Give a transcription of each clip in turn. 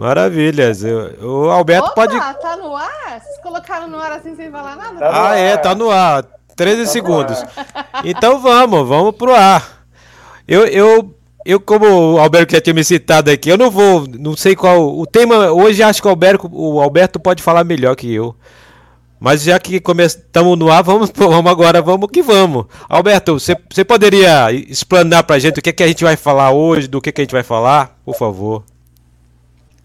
Maravilhas. O Alberto Opa, pode. tá no ar? Vocês colocaram no ar assim sem falar nada? Tá no Ah, ar. é, tá no ar. 13 Tá segundos. ar. Então vamos, vamos pro ar. Eu, eu, eu, como o Alberto já tinha me citado aqui, eu não vou, não sei qual. O tema hoje acho que o Alberto, o Alberto pode falar melhor que eu. Mas já que estamos no ar, vamos, vamos agora, vamos que vamos. Alberto, você, você poderia explanar pra gente o que, que a gente vai falar hoje, do que, que a gente vai falar, por favor?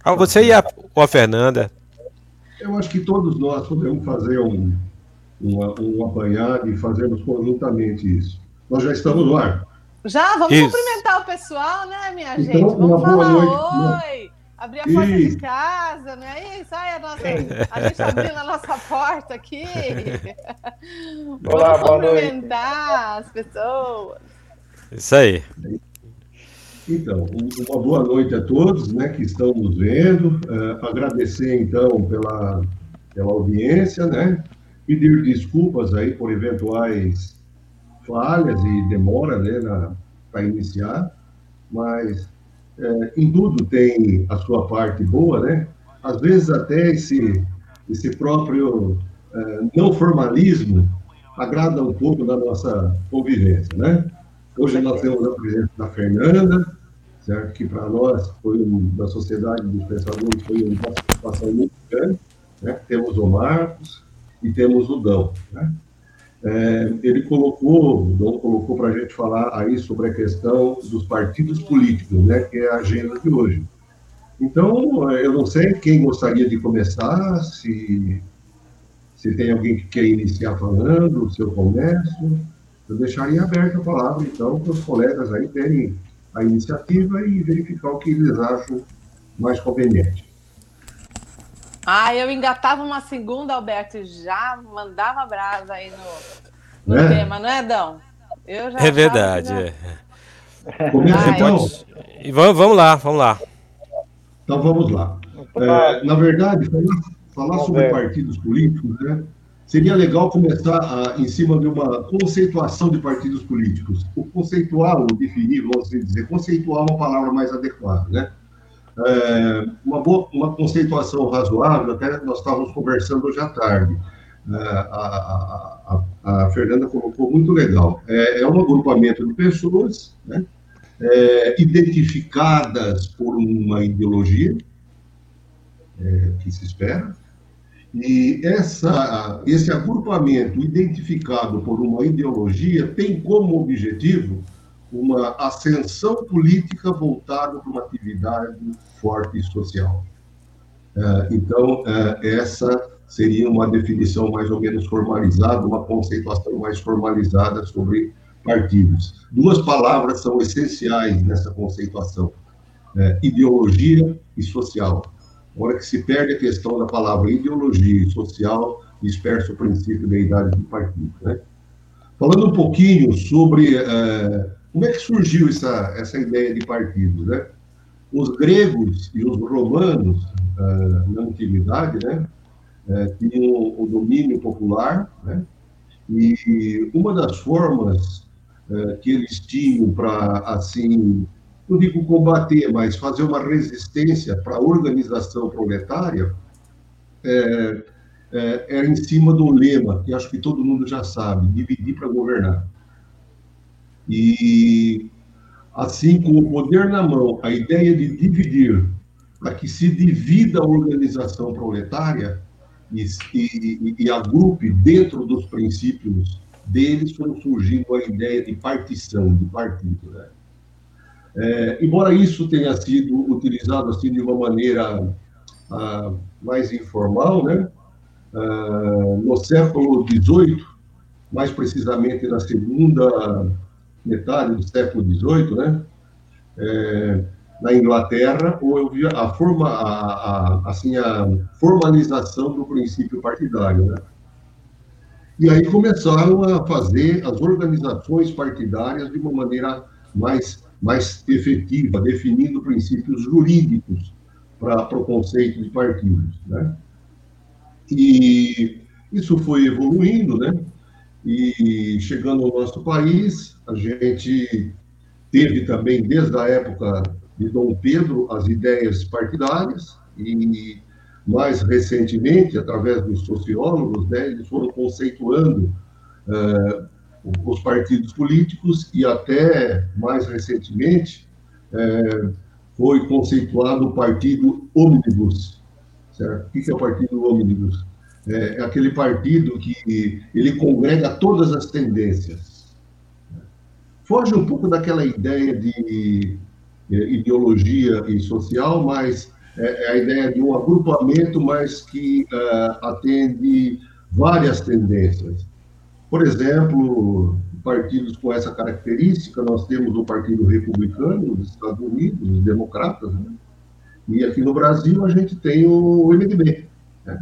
Ah, você e a, ou a Fernanda. Eu acho que todos nós podemos fazer um, um, um apanhado e fazermos conjuntamente isso. Nós já estamos no ar. Já, vamos Isso. cumprimentar o pessoal, né, minha Então, gente? Vamos boa falar noite. oi. Abrir a porta de casa, não é isso? Ai, a, nossa, a gente abrindo a nossa porta aqui. Olá, Vamos boa noite. cumprimentar as pessoas. Isso aí. Então, um- uma boa noite a todos né, que estão nos vendo. Eh, agradecer, então, pela, pela audiência, né? Pedir desculpas aí por eventuais falhas e demora né, para iniciar, mas eh, em tudo tem a sua parte boa, né? Às vezes até esse, esse próprio eh, não formalismo agrada um pouco da nossa convivência, né? Hoje nós temos a presença da Fernanda, certo? que para nós, foi um, da Sociedade dos Pensadores, foi uma participação muito grande. Né? Temos o Marcos e temos o Dão. Né? É, ele colocou, o Dão colocou para a gente falar aí sobre a questão dos partidos políticos, né? que é a agenda de hoje. Então, eu não sei quem gostaria de começar, se, se tem alguém que quer iniciar falando, se eu começo. Eu deixaria aberta a palavra, então, para os colegas aí terem a iniciativa e verificar o que eles acham mais conveniente. Ah, eu engatava uma segunda, Alberto, e já mandava brasa aí no, no Né? tema, não é, Dão? Eu já É verdade. que é. Começa Vai. então? E vamos, vamos lá, vamos lá. Então vamos lá. É, na verdade, falar, falar sobre partidos políticos, né? Seria legal começar ah, em cima de uma conceituação de partidos políticos. O conceitual, o definir, vamos assim dizer, conceitual é uma palavra mais adequada, né? É, uma, boa, uma conceituação razoável, até nós estávamos conversando hoje à tarde. É, a, a, a, a Fernanda colocou muito legal. É, é um agrupamento de pessoas, né? é, identificadas por uma ideologia é, que se espera, e essa, esse agrupamento identificado por uma ideologia tem como objetivo uma ascensão política voltada para uma atividade forte e social. É, então, é, essa seria uma definição mais ou menos formalizada, uma conceituação mais formalizada sobre partidos. Duas palavras são essenciais nessa conceituação: é, ideologia e social. Hora que se perde a questão da palavra ideologia social, dispersa o princípio da idade do partido. Né? Falando um pouquinho sobre é, como é que surgiu essa, essa ideia de partidos, né? Os gregos e os romanos, é, na antiguidade, né, é, tinham o domínio popular, né? E uma das formas que eles tinham para, assim, não digo combater, mas fazer uma resistência para a organização proletária, é, é, era em cima do lema, que acho que todo mundo já sabe, dividir para governar. E, assim, com o poder na mão, a ideia de dividir, para que se divida a organização proletária e, e, e agrupe dentro dos princípios deles, foram surgindo a ideia de partição, de partido, né? É, embora isso tenha sido utilizado assim de uma maneira ah, mais informal, né? Ah, no século XVIII, mais precisamente na segunda metade do século XVIII, né? É, na Inglaterra, houve a, forma, a, a, assim, a formalização do princípio partidário, né? E aí começaram a fazer as organizações partidárias de uma maneira mais mais efetiva, definindo princípios jurídicos para o conceito de partidos, né? E isso foi evoluindo, né? E chegando ao nosso país, a gente teve também, desde a época de Dom Pedro, as ideias partidárias, E mais recentemente, através dos sociólogos, né, eles foram conceituando uh, os partidos políticos e até mais recentemente uh, foi conceituado o partido ônibus. O que é o partido ônibus? É, é aquele partido que ele congrega todas as tendências. Foge um pouco daquela ideia de é, ideologia e social, mas é, é a ideia de um agrupamento, mas que uh, atende várias tendências. Por exemplo, partidos com essa característica, nós temos o Partido Republicano dos Estados Unidos, os democratas, né? e aqui no Brasil a gente tem o MDB, né?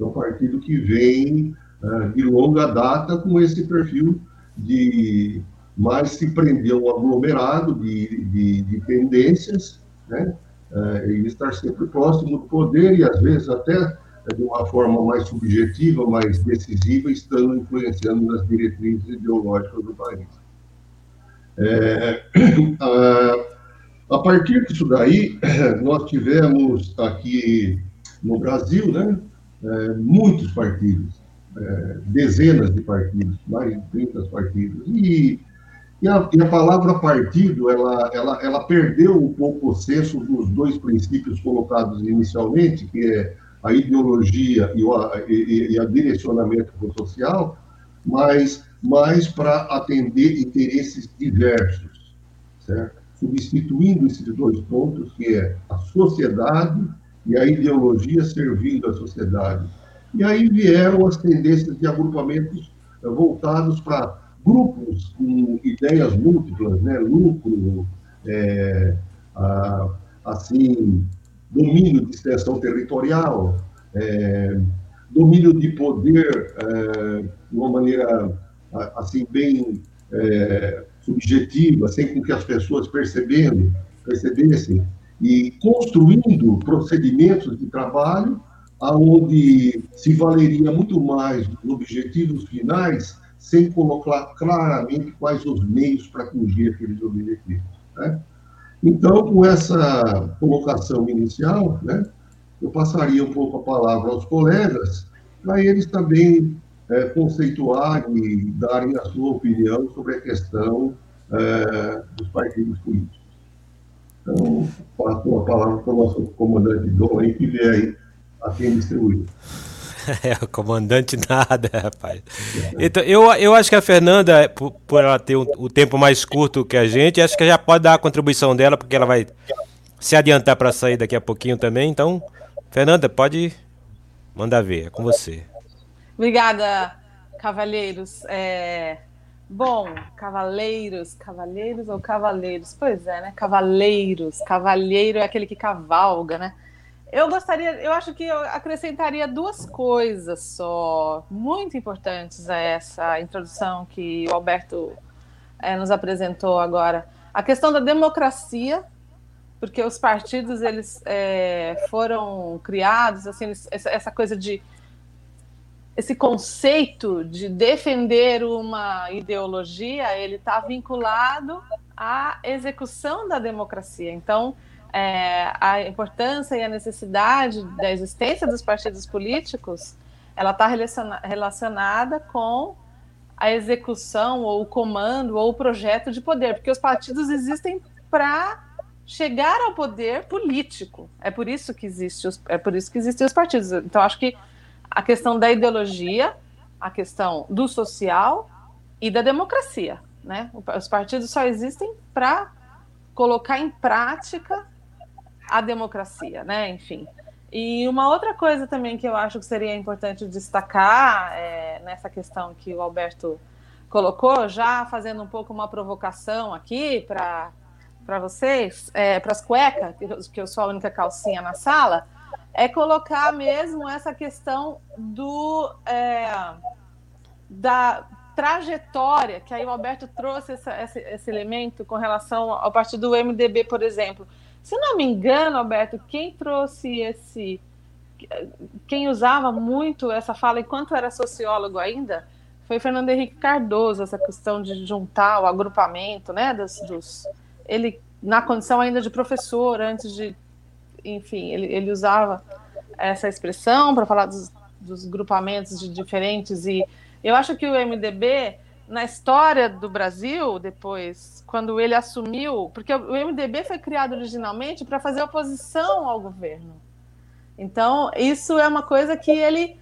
é um partido que vem uh, de longa data com esse perfil de mais se prender um aglomerado de, de, de tendências, né? uh, e estar sempre próximo do poder e às vezes até de uma forma mais subjetiva, mais decisiva, estando influenciando nas diretrizes ideológicas do país. É, a, a, partir disso daí, nós tivemos aqui no Brasil, né, é, muitos partidos, é, dezenas de partidos, mais de 30 partidos, e, e, a, e a palavra partido, ela, ela, ela perdeu um pouco o senso dos dois princípios colocados inicialmente, que é a ideologia e o e, e a direcionamento social, mas mais para atender interesses diversos, certo? substituindo esses dois pontos, que é a sociedade e a ideologia servindo a sociedade. E aí vieram as tendências de agrupamentos voltados para grupos com ideias múltiplas, né? lucro, é, a, assim, domínio de extensão territorial, é, domínio de poder é, de uma maneira assim bem é, subjetiva, sem que as pessoas percebendo, percebessem e construindo procedimentos de trabalho aonde se valeria muito mais dos objetivos finais sem colocar claramente quais os meios para atingir aqueles objetivos. Né? Então, com essa colocação inicial, né, eu passaria um pouco a palavra aos colegas, para eles também é, conceituarem e darem a sua opinião sobre a questão é, dos partidos políticos. Então, passo a palavra para o nosso comandante Dom, que vem aí a quem distribuir. É, o comandante nada, rapaz. Então, eu, eu acho que a Fernanda, por, por ela ter o, o, tempo mais curto que a gente, acho que já pode dar a contribuição dela, porque ela vai se adiantar para sair daqui a pouquinho também. Então, Fernanda, pode mandar ver, é com você. Obrigada, cavalheiros. É... Bom, cavaleiros, cavaleiros ou cavaleiros? Pois é, né? Cavaleiros. Cavalheiro é aquele que cavalga, né? Eu gostaria, eu acho que eu acrescentaria duas coisas só, muito importantes a essa introdução que o Alberto é, nos apresentou agora. A questão da democracia, porque os partidos eles é, foram criados, assim, essa coisa de esse conceito de defender uma ideologia, ele está vinculado à execução da democracia. Então, é, a importância e a necessidade da existência dos partidos políticos, ela está relaciona relacionada com a execução ou o comando ou o projeto de poder, porque os partidos existem para chegar ao poder político. É por isso que existe os, é por isso que existem os partidos. Então acho que a questão da ideologia, a questão do social e da democracia, né? Os partidos só existem para colocar em prática a democracia, né? Enfim. E uma outra coisa também que eu acho que seria importante destacar é, nessa questão que o Alberto colocou, já fazendo um pouco uma provocação aqui para para vocês, é, para as cuecas, que eu sou a única calcinha na sala, é colocar mesmo essa questão do é, da trajetória, que aí o Alberto trouxe essa, esse, esse elemento com relação ao partido do MDB, por exemplo. Se não me engano, Alberto, quem trouxe esse. Quem usava muito essa fala enquanto era sociólogo ainda foi Fernando Henrique Cardoso, essa questão de juntar o agrupamento, né? Dos, dos, ele, na condição ainda de professor, antes de enfim, ele, ele usava essa expressão para falar dos, dos grupamentos de diferentes e eu acho que o MDB na história do Brasil, depois, quando ele assumiu, porque o MDB foi criado originalmente para fazer oposição ao governo. Então, isso é uma coisa que ele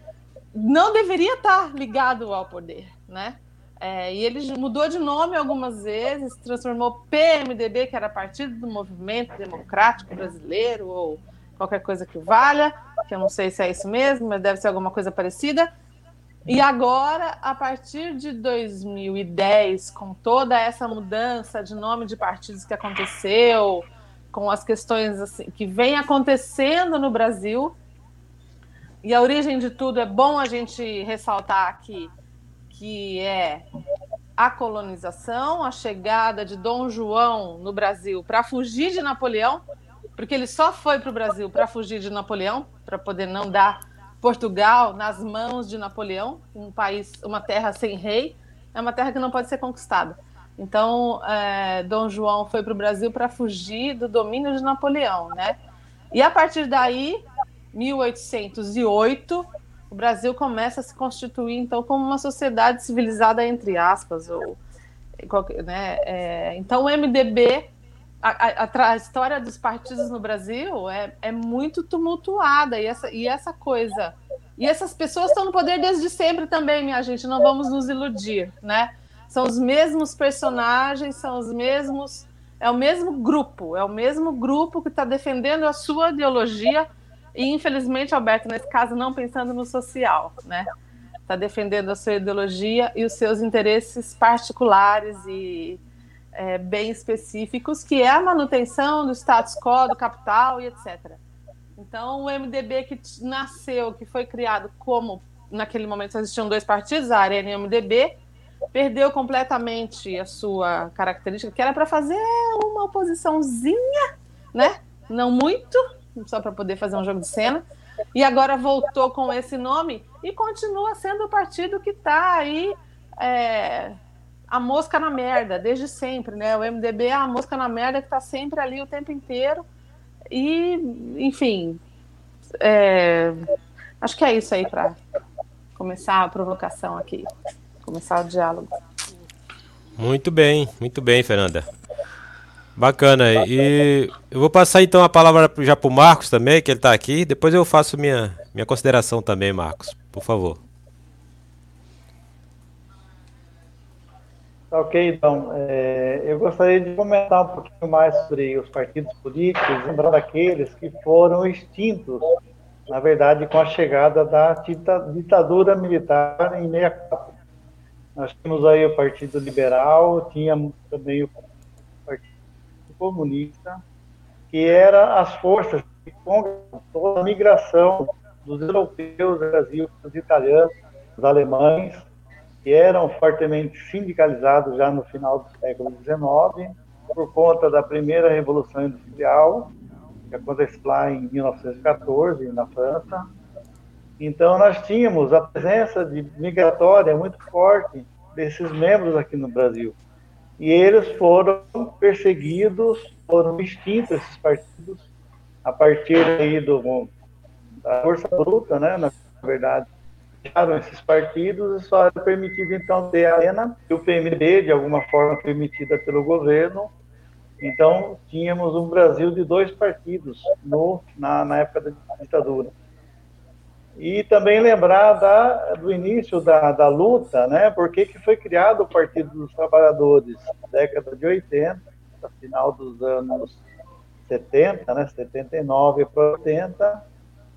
não deveria estar ligado ao poder, né? É, e ele mudou de nome algumas vezes, transformou PMDB, que era Partido do Movimento Democrático Brasileiro, ou qualquer coisa que valha, que eu não sei se é isso mesmo, mas deve ser alguma coisa parecida. E agora, a partir de 2010, com toda essa mudança de nome de partidos que aconteceu, com as questões assim, que vem acontecendo no Brasil, e a origem de tudo é bom a gente ressaltar aqui que é a colonização, a chegada de Dom João no Brasil para fugir de Napoleão, porque ele só foi para o Brasil para fugir de Napoleão, para poder não dar Portugal nas mãos de Napoleão, um país, uma terra sem rei, é uma terra que não pode ser conquistada. Então, é, Dom João foi para o Brasil para fugir do domínio de Napoleão, né? E a partir daí, 1808, o Brasil começa a se constituir, então, como uma sociedade civilizada, entre aspas, ou, né? É, então, o MDB a, a, a, história dos partidos no Brasil é, é muito tumultuada e essa, e essa coisa. E essas pessoas estão no poder desde sempre também, minha gente, não vamos nos iludir, né? São os mesmos personagens, são os mesmos. É o mesmo grupo, é o mesmo grupo que está defendendo a sua ideologia e, infelizmente, Alberto, nesse caso, não pensando no social, né? Está defendendo a sua ideologia e os seus interesses particulares e é, bem específicos, que é a manutenção do status quo, do capital e etc. Então, o MDB que nasceu, que foi criado como, naquele momento existiam dois partidos, a Arena e o MDB, perdeu completamente a sua característica, que era para fazer uma oposiçãozinha, né? Não muito, só para poder fazer um jogo de cena. E agora voltou com esse nome e continua sendo o partido que está aí é, a mosca na merda, desde sempre, né? O MDB é a mosca na merda que está sempre ali o tempo inteiro. E, enfim, é... acho que é isso aí para começar a provocação aqui, começar o diálogo. Muito bem, muito bem, Fernanda. Bacana. E eu vou passar então a palavra já para o Marcos também, que ele está aqui. Depois eu faço minha, minha consideração também, Marcos, por favor. Ok, então. É, eu gostaria de comentar um pouquinho mais sobre os partidos políticos, lembrando aqueles que foram extintos, na verdade, com a chegada da ditadura militar em 64. Nós tínhamos aí o Partido Liberal, tínhamos também o Partido Comunista, que eram as forças que toda a migração dos europeus do Brasil, dos italianos, dos alemães, que eram fortemente sindicalizados já no final do século XIX, por conta da primeira Revolução Industrial, que aconteceu lá em 1914, na França. Então, nós tínhamos a presença de migratória muito forte desses membros aqui no Brasil. E eles foram perseguidos, foram extintos esses partidos, a partir aí do, da força bruta, né, na verdade, fecharam esses partidos e só era permitido então ter a arena e o PMB, de alguma forma permitida pelo governo. Então, tínhamos um Brasil de dois partidos no, na, na época da ditadura. E também lembrar da, do início da, da luta, né? Por que, que foi criado o Partido dos Trabalhadores? Década de 80, final dos anos 70, né? 79 para 80,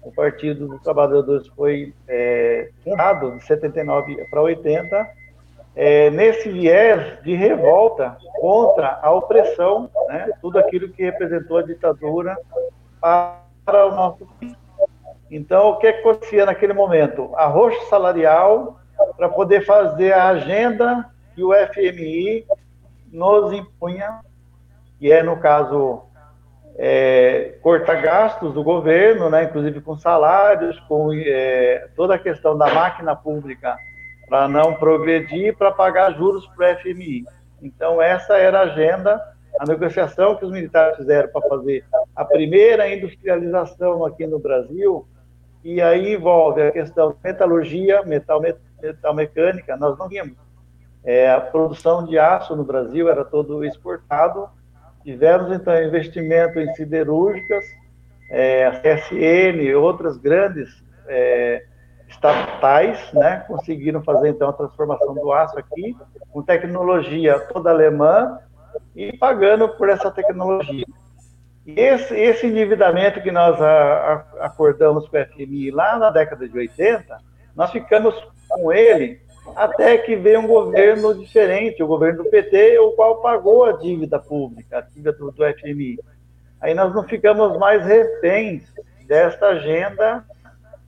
o Partido dos Trabalhadores foi é, de 79 para 80, é, nesse viés de revolta contra a opressão, né, tudo aquilo que representou a ditadura para o nosso país. Então, o que acontecia naquele momento? Arroxo salarial para poder fazer a agenda que o FMI nos impunha, que é, no caso, é, cortar gastos do governo, né, inclusive com salários, com é, toda a questão da máquina pública para não progredir, para pagar juros para o FMI. Então, essa era a agenda a negociação que os militares fizeram para fazer a primeira industrialização aqui no Brasil, e aí envolve a questão de metalurgia, metal, metal mecânica, nós não tínhamos. É, a produção de aço no Brasil era todo exportado, tivemos então investimento em siderúrgicas, é, a CSN, outras grandes é, estatais, né, conseguiram fazer então a transformação do aço aqui, com tecnologia toda alemã e pagando por essa tecnologia. E esse, esse endividamento que nós a, a, acordamos com o FMI lá na década de 80, nós ficamos com ele até que veio um governo diferente, o governo do PT, o qual pagou a dívida pública, a dívida do, do FMI. Aí nós não ficamos mais reféns desta agenda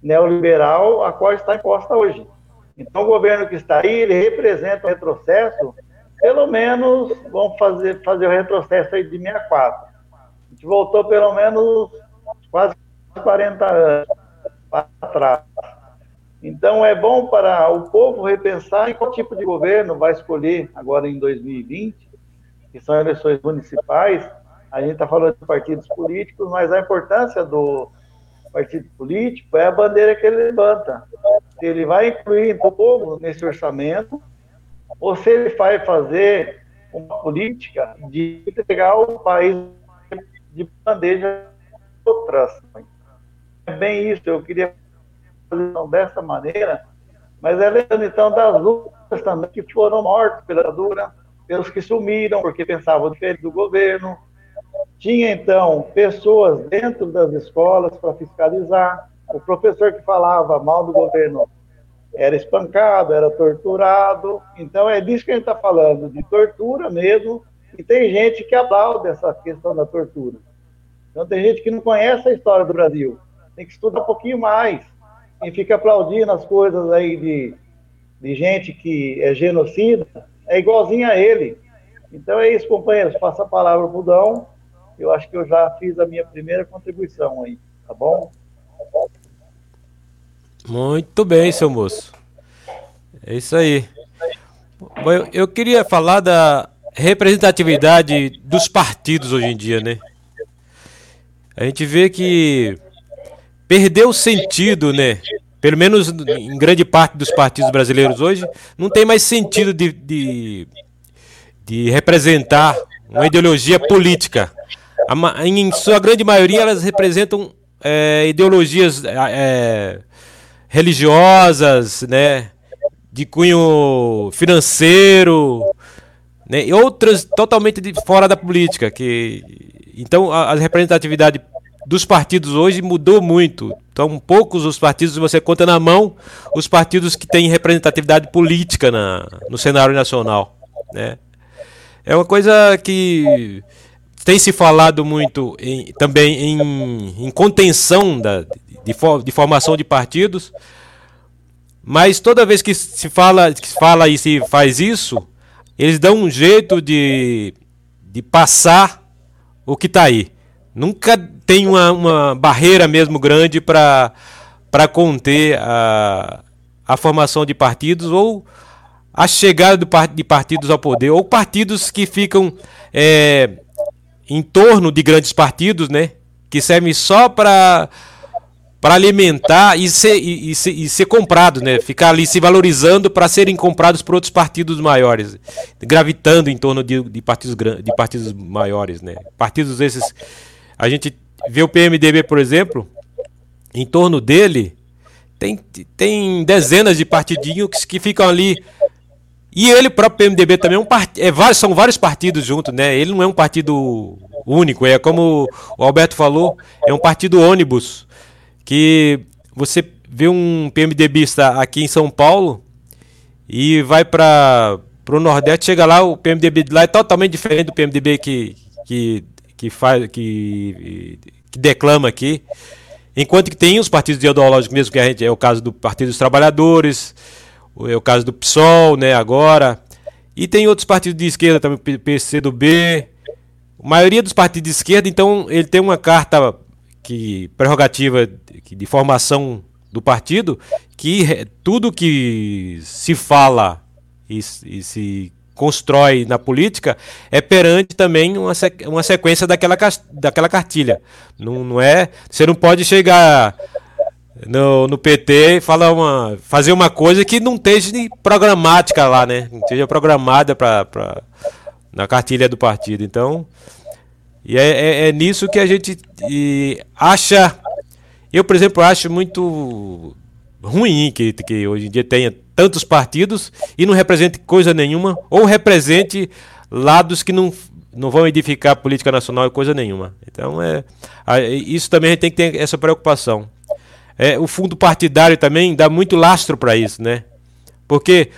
neoliberal a qual está imposta hoje. Então, o governo que está aí, ele representa o retrocesso, pelo menos, vamos fazer, fazer o retrocesso aí de 64. A gente voltou pelo menos quase 40 anos para trás. Então, é bom para o povo repensar em qual tipo de governo vai escolher agora em 2020, que são eleições municipais. A gente está falando de partidos políticos, mas a importância do, partido político é a bandeira que ele levanta. Se ele vai incluir o povo nesse orçamento, ou se ele vai fazer uma política de entregar o país de bandeja outras. É bem isso, eu queria dessa maneira, mas é lembrando então das lutas também que foram mortos pela ditadura, pelos que sumiram porque pensavam diferente do governo, tinha, então, pessoas dentro das escolas para fiscalizar. O professor que falava mal do governo era espancado, era torturado. Então, é disso que a gente está falando, de tortura mesmo. E tem gente que aplaude essa questão da tortura. Então, tem gente que não conhece a história do Brasil. Tem que estudar um pouquinho mais. Quem fica aplaudindo as coisas aí de, de gente que é genocida é igualzinho a ele. Então é isso, companheiros. Passa a palavra para o Dão eu acho que eu já fiz a minha primeira contribuição aí, tá bom? Muito bem, seu moço. É isso aí. Bom, eu, eu queria falar da representatividade dos partidos hoje em dia, né? A gente vê que perdeu sentido, né? Pelo menos em grande parte dos partidos brasileiros hoje, não tem mais sentido de, de, de representar uma ideologia política em sua grande maioria, elas representam é, ideologias é, religiosas, né, de cunho financeiro, né, e outras totalmente de, fora da política. Que, então, a, a representatividade dos partidos hoje mudou muito. Então, poucos os partidos, você conta na mão, os partidos que têm representatividade política na, no cenário nacional. Né? É uma coisa que tem se falado muito em, também em, em contenção da, de, de, formação de partidos, mas toda vez que se fala, que se fala e se faz isso, eles dão um jeito de, de passar o que está aí. Nunca tem uma, uma barreira mesmo grande para conter a, a formação de partidos ou a chegada de partidos ao poder, ou partidos que ficam é, em torno de grandes partidos, né? Que servem só para para alimentar e ser, e, e, ser, e ser comprados, né? Ficar ali se valorizando para serem comprados por outros partidos maiores, gravitando em torno de, de partidos de partidos maiores, né? Partidos esses, a gente vê o PMDB, por exemplo, em torno dele tem, tem dezenas de partidinhos que, ficam ali e ele, próprio PMDB também é um part... é vários, são vários partidos juntos, né? Ele não é um partido único, é como o Alberto falou, é um partido ônibus que você vê um PMDBista aqui em São Paulo e vai para o Nordeste, chega lá, o PMDB de lá é totalmente diferente do PMDB que, que, que faz que, que declama aqui. Enquanto que tem os partidos ideológicos mesmo, que a gente, é o caso do Partido dos Trabalhadores, é o caso do PSOL, né, agora. E tem outros partidos de esquerda também, PCdoB. A maioria dos partidos de esquerda, então, ele tem uma carta que prerrogativa de, de formação do partido, que tudo que se fala e, e se constrói na política é perante também uma, uma sequência daquela, daquela cartilha. Não, não é. Você não pode chegar no, no PT e falar uma, fazer uma coisa que não esteja programática lá, né? Não esteja programada para na cartilha do partido. Então, e é, é, é nisso que a gente acha. Eu, por exemplo, acho muito ruim que, que hoje em dia tenha tantos partidos e não represente coisa nenhuma, ou represente lados que não, não vão edificar a política nacional e coisa nenhuma. Então, é, isso também a gente tem que ter essa preocupação. É, o fundo partidário também dá muito lastro para isso, né? Porque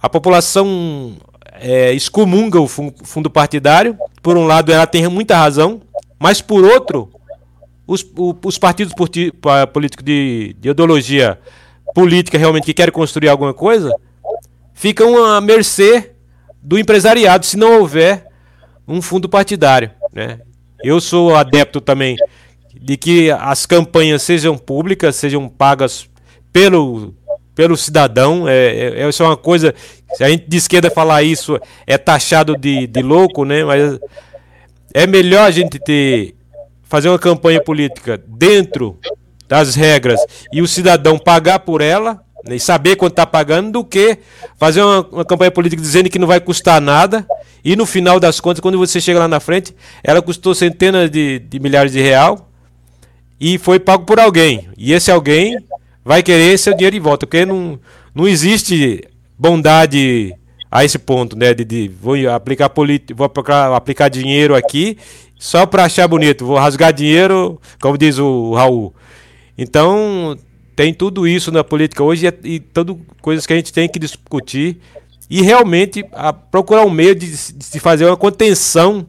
a população é, excomunga o fundo partidário. Por um lado, ela tem muita razão, mas por outro, os, os partidos políticos de, de ideologia política realmente que querem construir alguma coisa ficam à mercê do empresariado se não houver um fundo partidário. Né? Eu sou adepto também de que as campanhas sejam públicas, sejam pagas pelo, pelo cidadão. É, é, isso é uma coisa. Se a gente de esquerda falar isso, é taxado de, de louco, né? Mas é melhor a gente ter fazer uma campanha política dentro das regras e o cidadão pagar por ela né, e saber quanto está pagando do que fazer uma, uma, campanha política dizendo que não vai custar nada e no final das contas, quando você chega lá na frente, ela custou centenas de, de milhares de real e foi pago por alguém. E esse alguém vai querer seu dinheiro de volta, porque não, não existe bondade a esse ponto, né? De, de vou aplicar vou aplicar, aplicar dinheiro aqui só para achar bonito, vou rasgar dinheiro, como diz o Raul. Então tem tudo isso na política hoje e, e tudo coisas que a gente tem que discutir e realmente procurar um meio de, de fazer uma contenção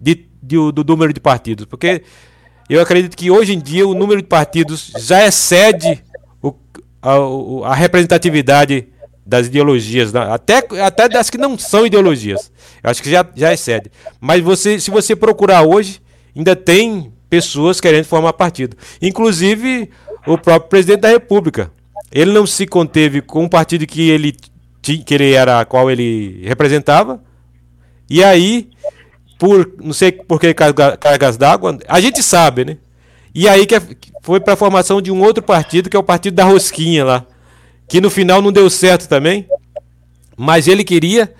de, de, do número de partidos, porque eu acredito que hoje em dia o número de partidos já excede a, a representatividade das ideologias, né? até, até das que não são ideologias. Eu acho que já, já excede. Mas você, se você procurar hoje, ainda tem pessoas querendo formar partido. Inclusive o próprio presidente da República. Ele não se conteve com o partido que ele, que ele era, qual ele representava. E aí, por não sei por que cargas d'água, a gente sabe, né? E aí que foi para a formação de um outro partido, que é o Partido da Rosquinha lá. Que no final não deu certo também. Mas ele queria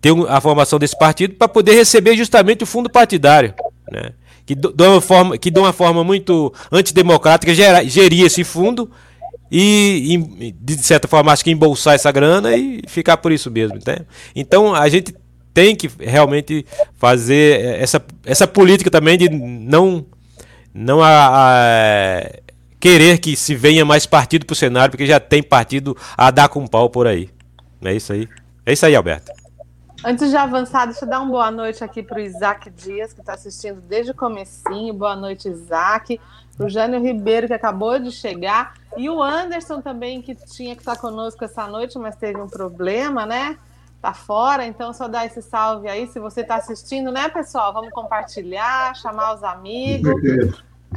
ter a formação desse partido para poder receber justamente o fundo partidário. Né? Que, de uma forma, que de uma forma muito antidemocrática gera, geria esse fundo e, e, de certa forma, acho que embolsar essa grana e ficar por isso mesmo. Entende? Então a gente tem que realmente fazer essa, essa política também de não não a, a, querer que se venha mais partido para o cenário, porque já tem partido a dar com pau por aí. É isso aí. É isso aí, Alberto. Antes de avançar, deixa eu dar uma boa noite aqui para o Isaac Dias, que está assistindo desde o comecinho. Boa noite, Isaac. Para o Jânio Ribeiro, que acabou de chegar. E o Anderson também, que tinha que estar tá conosco essa noite, mas teve um problema, né? Tá fora, então só dar esse salve aí. Se você está assistindo, né, pessoal? Vamos compartilhar, chamar os amigos.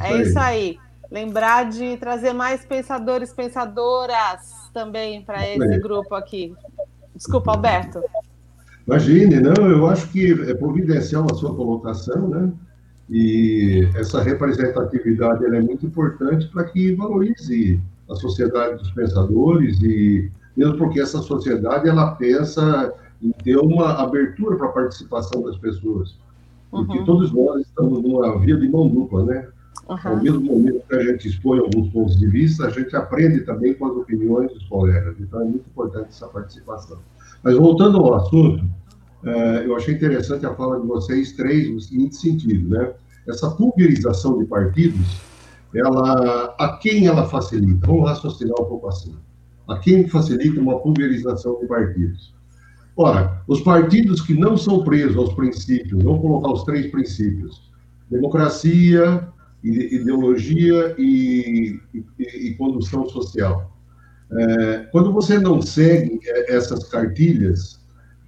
É isso aí. Lembrar de trazer mais pensadores, pensadoras também para esse grupo aqui. Desculpa, Alberto. Imagine, não, eu acho que é providencial a sua colocação, né? E essa representatividade é muito importante para que valorize a sociedade dos pensadores e mesmo porque essa sociedade ela pensa em ter uma abertura para a participação das pessoas. Porque uhum. todos nós estamos numa via de mão dupla, né? Uhum. Ao mesmo momento que a gente expõe alguns pontos de vista, a gente aprende também com as opiniões dos colegas. Então é muito importante essa participação. Mas voltando ao assunto, é, eu achei interessante a fala de vocês três no seguinte sentido, né? Essa pulverização de partidos, ela, a quem ela facilita? Vamos raciocinar um pouco assim. A quem facilita uma pulverização de partidos? Ora, os partidos que não são presos aos princípios, vamos colocar os três princípios: democracia, ideologia e, e, e condução social. É, quando você não segue essas cartilhas,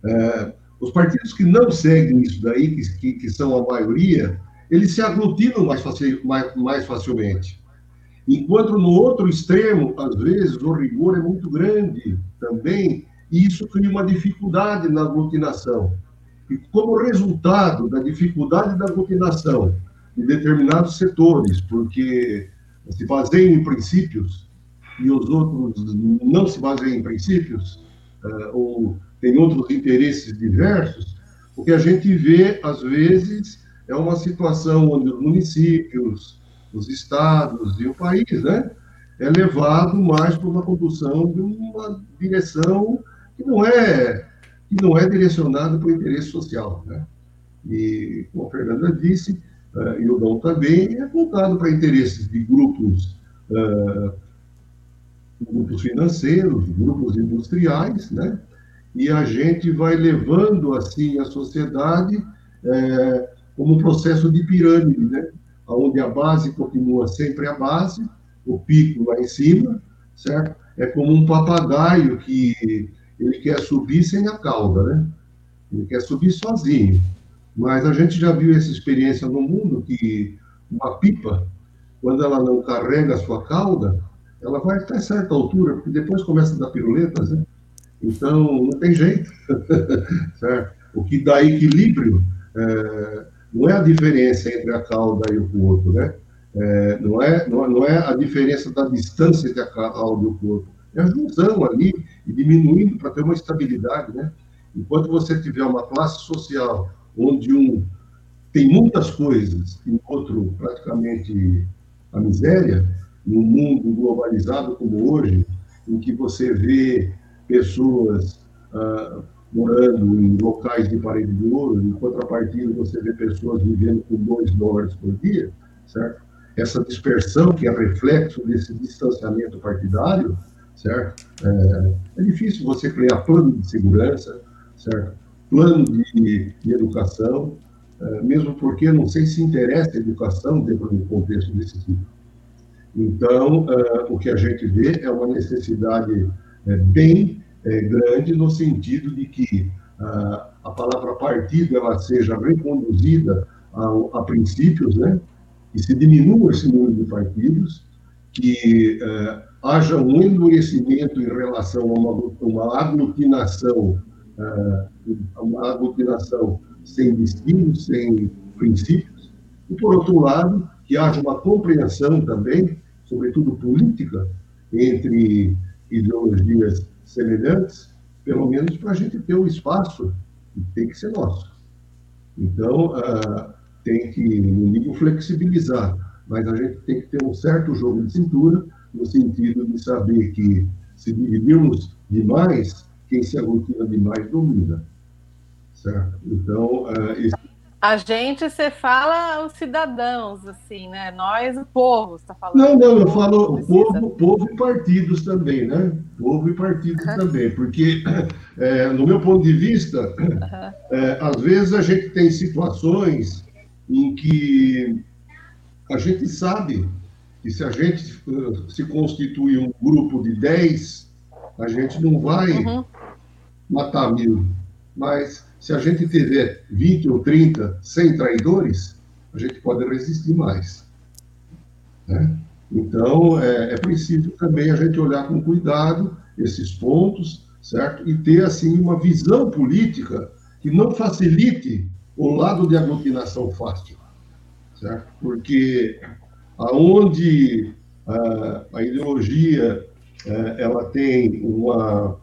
é, os partidos que não seguem isso daí, que, que, que são a maioria, eles se aglutinam mais, facil, mais, mais facilmente. Enquanto no outro extremo, às vezes, o rigor é muito grande também, E isso cria uma dificuldade na aglutinação. E como resultado da dificuldade da aglutinação em determinados setores, porque se baseiam em princípios e os outros não se baseiam em princípios, uh, ou têm outros interesses diversos, o que a gente vê, às vezes, é uma situação onde os municípios, os estados e o país, né, é levado mais para uma condução de uma direção que não é que não é direcionada para o interesse social, né? E como a Fernanda disse, uh, e o Dom também é voltado para interesses de grupos uh, grupos financeiros, grupos industriais, né? E a gente vai levando assim a sociedade é, como um processo de pirâmide, né? Onde a base continua sempre a base, o pico lá em cima, certo? É como um papagaio que ele quer subir sem a cauda, né? Ele quer subir sozinho. Mas a gente já viu essa experiência no mundo que uma pipa, quando ela não carrega a sua cauda, ela vai até certa altura, porque depois começa a dar piruletas, né? Então, não tem jeito, certo? O que dá equilíbrio é, não é a diferença entre a cauda e o corpo, né? É, não, é, não, não, é a diferença da distância entre a cauda e o corpo, é a junção ali e diminuindo para ter uma estabilidade, né? Enquanto você tiver uma classe social onde um tem muitas coisas e o outro praticamente a miséria, num mundo globalizado como hoje, em que você vê pessoas ah, morando em locais de parede de ouro, em contrapartida você vê pessoas vivendo com dois dólares por dia, certo? Essa dispersão que é reflexo desse distanciamento partidário, certo? É, é difícil você criar plano de segurança, certo? Plano de, de educação, é, mesmo porque não sei se interessa a educação dentro do contexto desse tipo. Então, uh, o que a gente vê é uma necessidade é, bem é, grande no sentido de que uh, a palavra partido ela seja reconduzida a, a, princípios, né? Que se diminua esse número de partidos, que uh, haja um endurecimento em relação a uma, uma aglutinação, uma aglutinação sem destino, sem princípios, e por outro lado que haja uma compreensão também, sobretudo política, entre ideologias semelhantes, pelo menos para a gente ter um espaço que tem que ser nosso. Então, uh, tem que, no mínimo, flexibilizar, mas a gente tem que ter um certo jogo de cintura, no sentido de saber que, se dividirmos demais, quem se aglutina demais domina. Certo? Então, uh, esse a gente, você fala os cidadãos, assim, né? Nós, o povo, está falando. Não, não, eu falo o povo, povo e partidos também, né? Povo e partidos uhum. também, porque, é, no meu ponto de vista, uhum. é, às vezes a gente tem situações em que a gente sabe que se a gente uh, se constituir um grupo de 10, a gente não vai uhum. matar mil, mas se a gente tiver 20 ou 30 sem traidores, a gente pode resistir mais. Né? Então, é, é preciso também a gente olhar com cuidado esses pontos, certo? E ter, assim, uma visão política que não facilite o lado de aglutinação fácil, certo? Porque aonde a, a ideologia é, ela tem uma,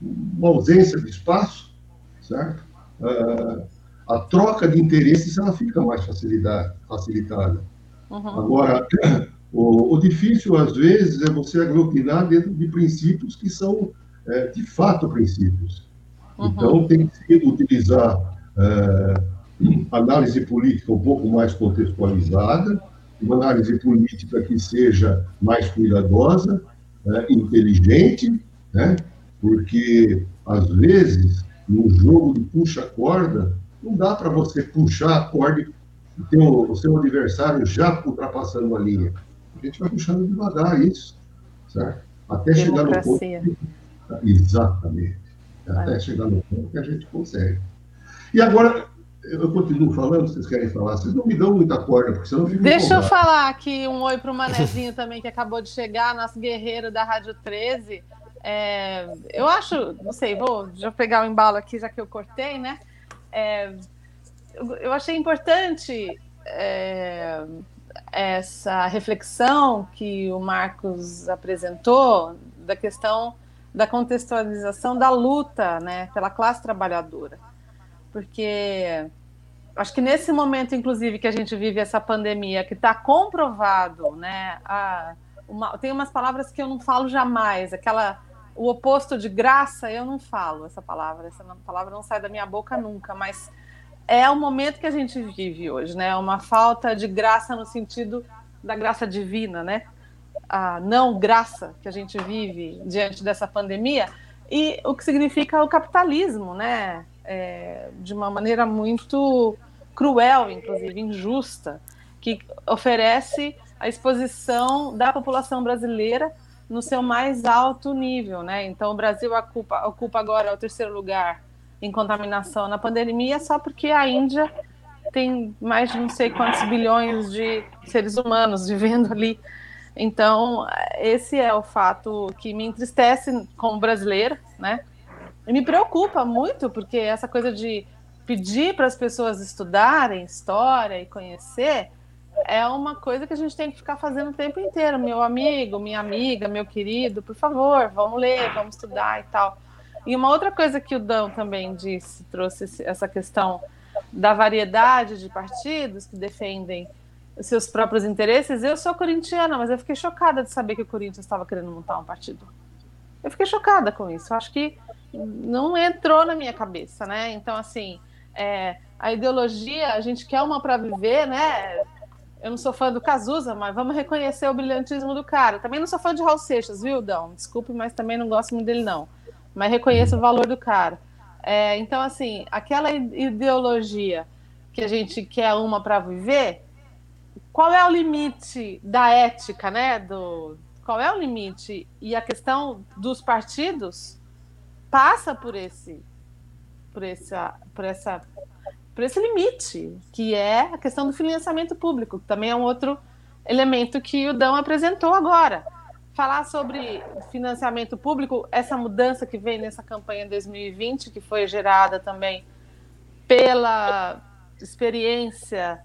uma ausência de espaço, certo? Uh, a troca de interesses ela fica mais facilitada. Uhum. Agora, o, o, difícil, às vezes, é você aglutinar dentro de princípios que são, é, de fato, princípios. Uhum. Então, tem que utilizar é, análise política um pouco mais contextualizada, uma análise política que seja mais cuidadosa, é, inteligente, né? porque, às vezes, no jogo de puxa-corda, não dá para você puxar a corda e ter o, o, seu adversário já ultrapassando a linha. A gente vai puxando devagar isso, certo? Até Democracia. chegar no ponto. Exatamente. Até chegar no ponto que a gente consegue. E agora, eu continuo falando, vocês querem falar? Vocês não me dão muita corda, porque senão eu fico Deixa eu falar aqui um oi para o Manezinho também, que acabou de chegar, nosso guerreiro da Rádio 13. É, eu acho, não sei, vou já pegar o embalo aqui, já que eu cortei, né? É, eu, achei importante é, essa reflexão que o Marcos apresentou da questão da contextualização da luta né, pela classe trabalhadora. Porque acho que nesse momento, inclusive, que a gente vive essa pandemia, que está comprovado, né? A, uma, tem umas palavras que eu não falo jamais, aquela o oposto de graça, eu não falo essa palavra, essa palavra não sai da minha boca nunca, mas é o momento que a gente vive hoje, né? Uma falta de graça no sentido da graça divina, né? A não graça que a gente vive diante dessa pandemia e o que significa o capitalismo, né? É, de uma maneira muito cruel, inclusive injusta, que oferece a exposição da população brasileira no seu mais alto nível, né? Então o Brasil ocupa, ocupa agora o terceiro lugar em contaminação na pandemia só porque a Índia tem mais de não sei quantos bilhões de seres humanos vivendo ali. Então, esse é o fato que me entristece como brasileira, né? E me preocupa muito, porque essa coisa de pedir para as pessoas estudarem história e conhecer é uma coisa que a gente tem que ficar fazendo o tempo inteiro. Meu amigo, minha amiga, meu querido, por favor, vamos ler, vamos estudar e tal. E uma outra coisa que o Dão também disse, trouxe essa questão da variedade de partidos que defendem seus próprios interesses. Eu sou corintiana, mas eu fiquei chocada de saber que o Corinthians estava querendo montar um partido. Eu fiquei chocada com isso. Eu acho que não entrou na minha cabeça, né? Então, assim, é, a ideologia, a gente quer uma para viver, né? Eu não sou fã do Cazuza, mas vamos reconhecer o brilhantismo do cara. Também não sou fã de Raul Seixas, viu, Dão? Desculpe, mas também não gosto muito dele, não mas reconheço o valor do cara. É, então, assim, aquela ideologia que a gente quer uma para viver, qual é o limite da ética, né? Do, qual é o limite? E a questão dos partidos passa por esse, por essa, por essa, por esse limite, que é a questão do financiamento público, que também é um outro elemento que o Dão apresentou agora falar sobre financiamento público, essa mudança que vem nessa campanha 2020, que foi gerada também pela experiência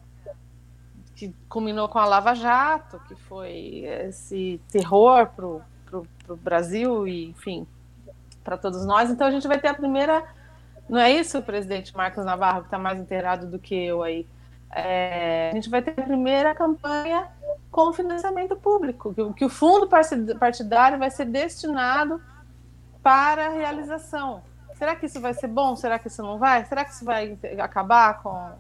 que culminou com a Lava Jato, que foi esse terror para o Brasil e, enfim, para todos nós. Então a gente vai ter a primeira. Não é isso, presidente Marcos Navarro, que está mais inteirado do que eu aí? É, a gente vai ter a primeira campanha com financiamento público, que, que o fundo partidário vai ser destinado para a realização. Será que isso vai ser bom? Será que isso não vai? Será que isso vai acabar com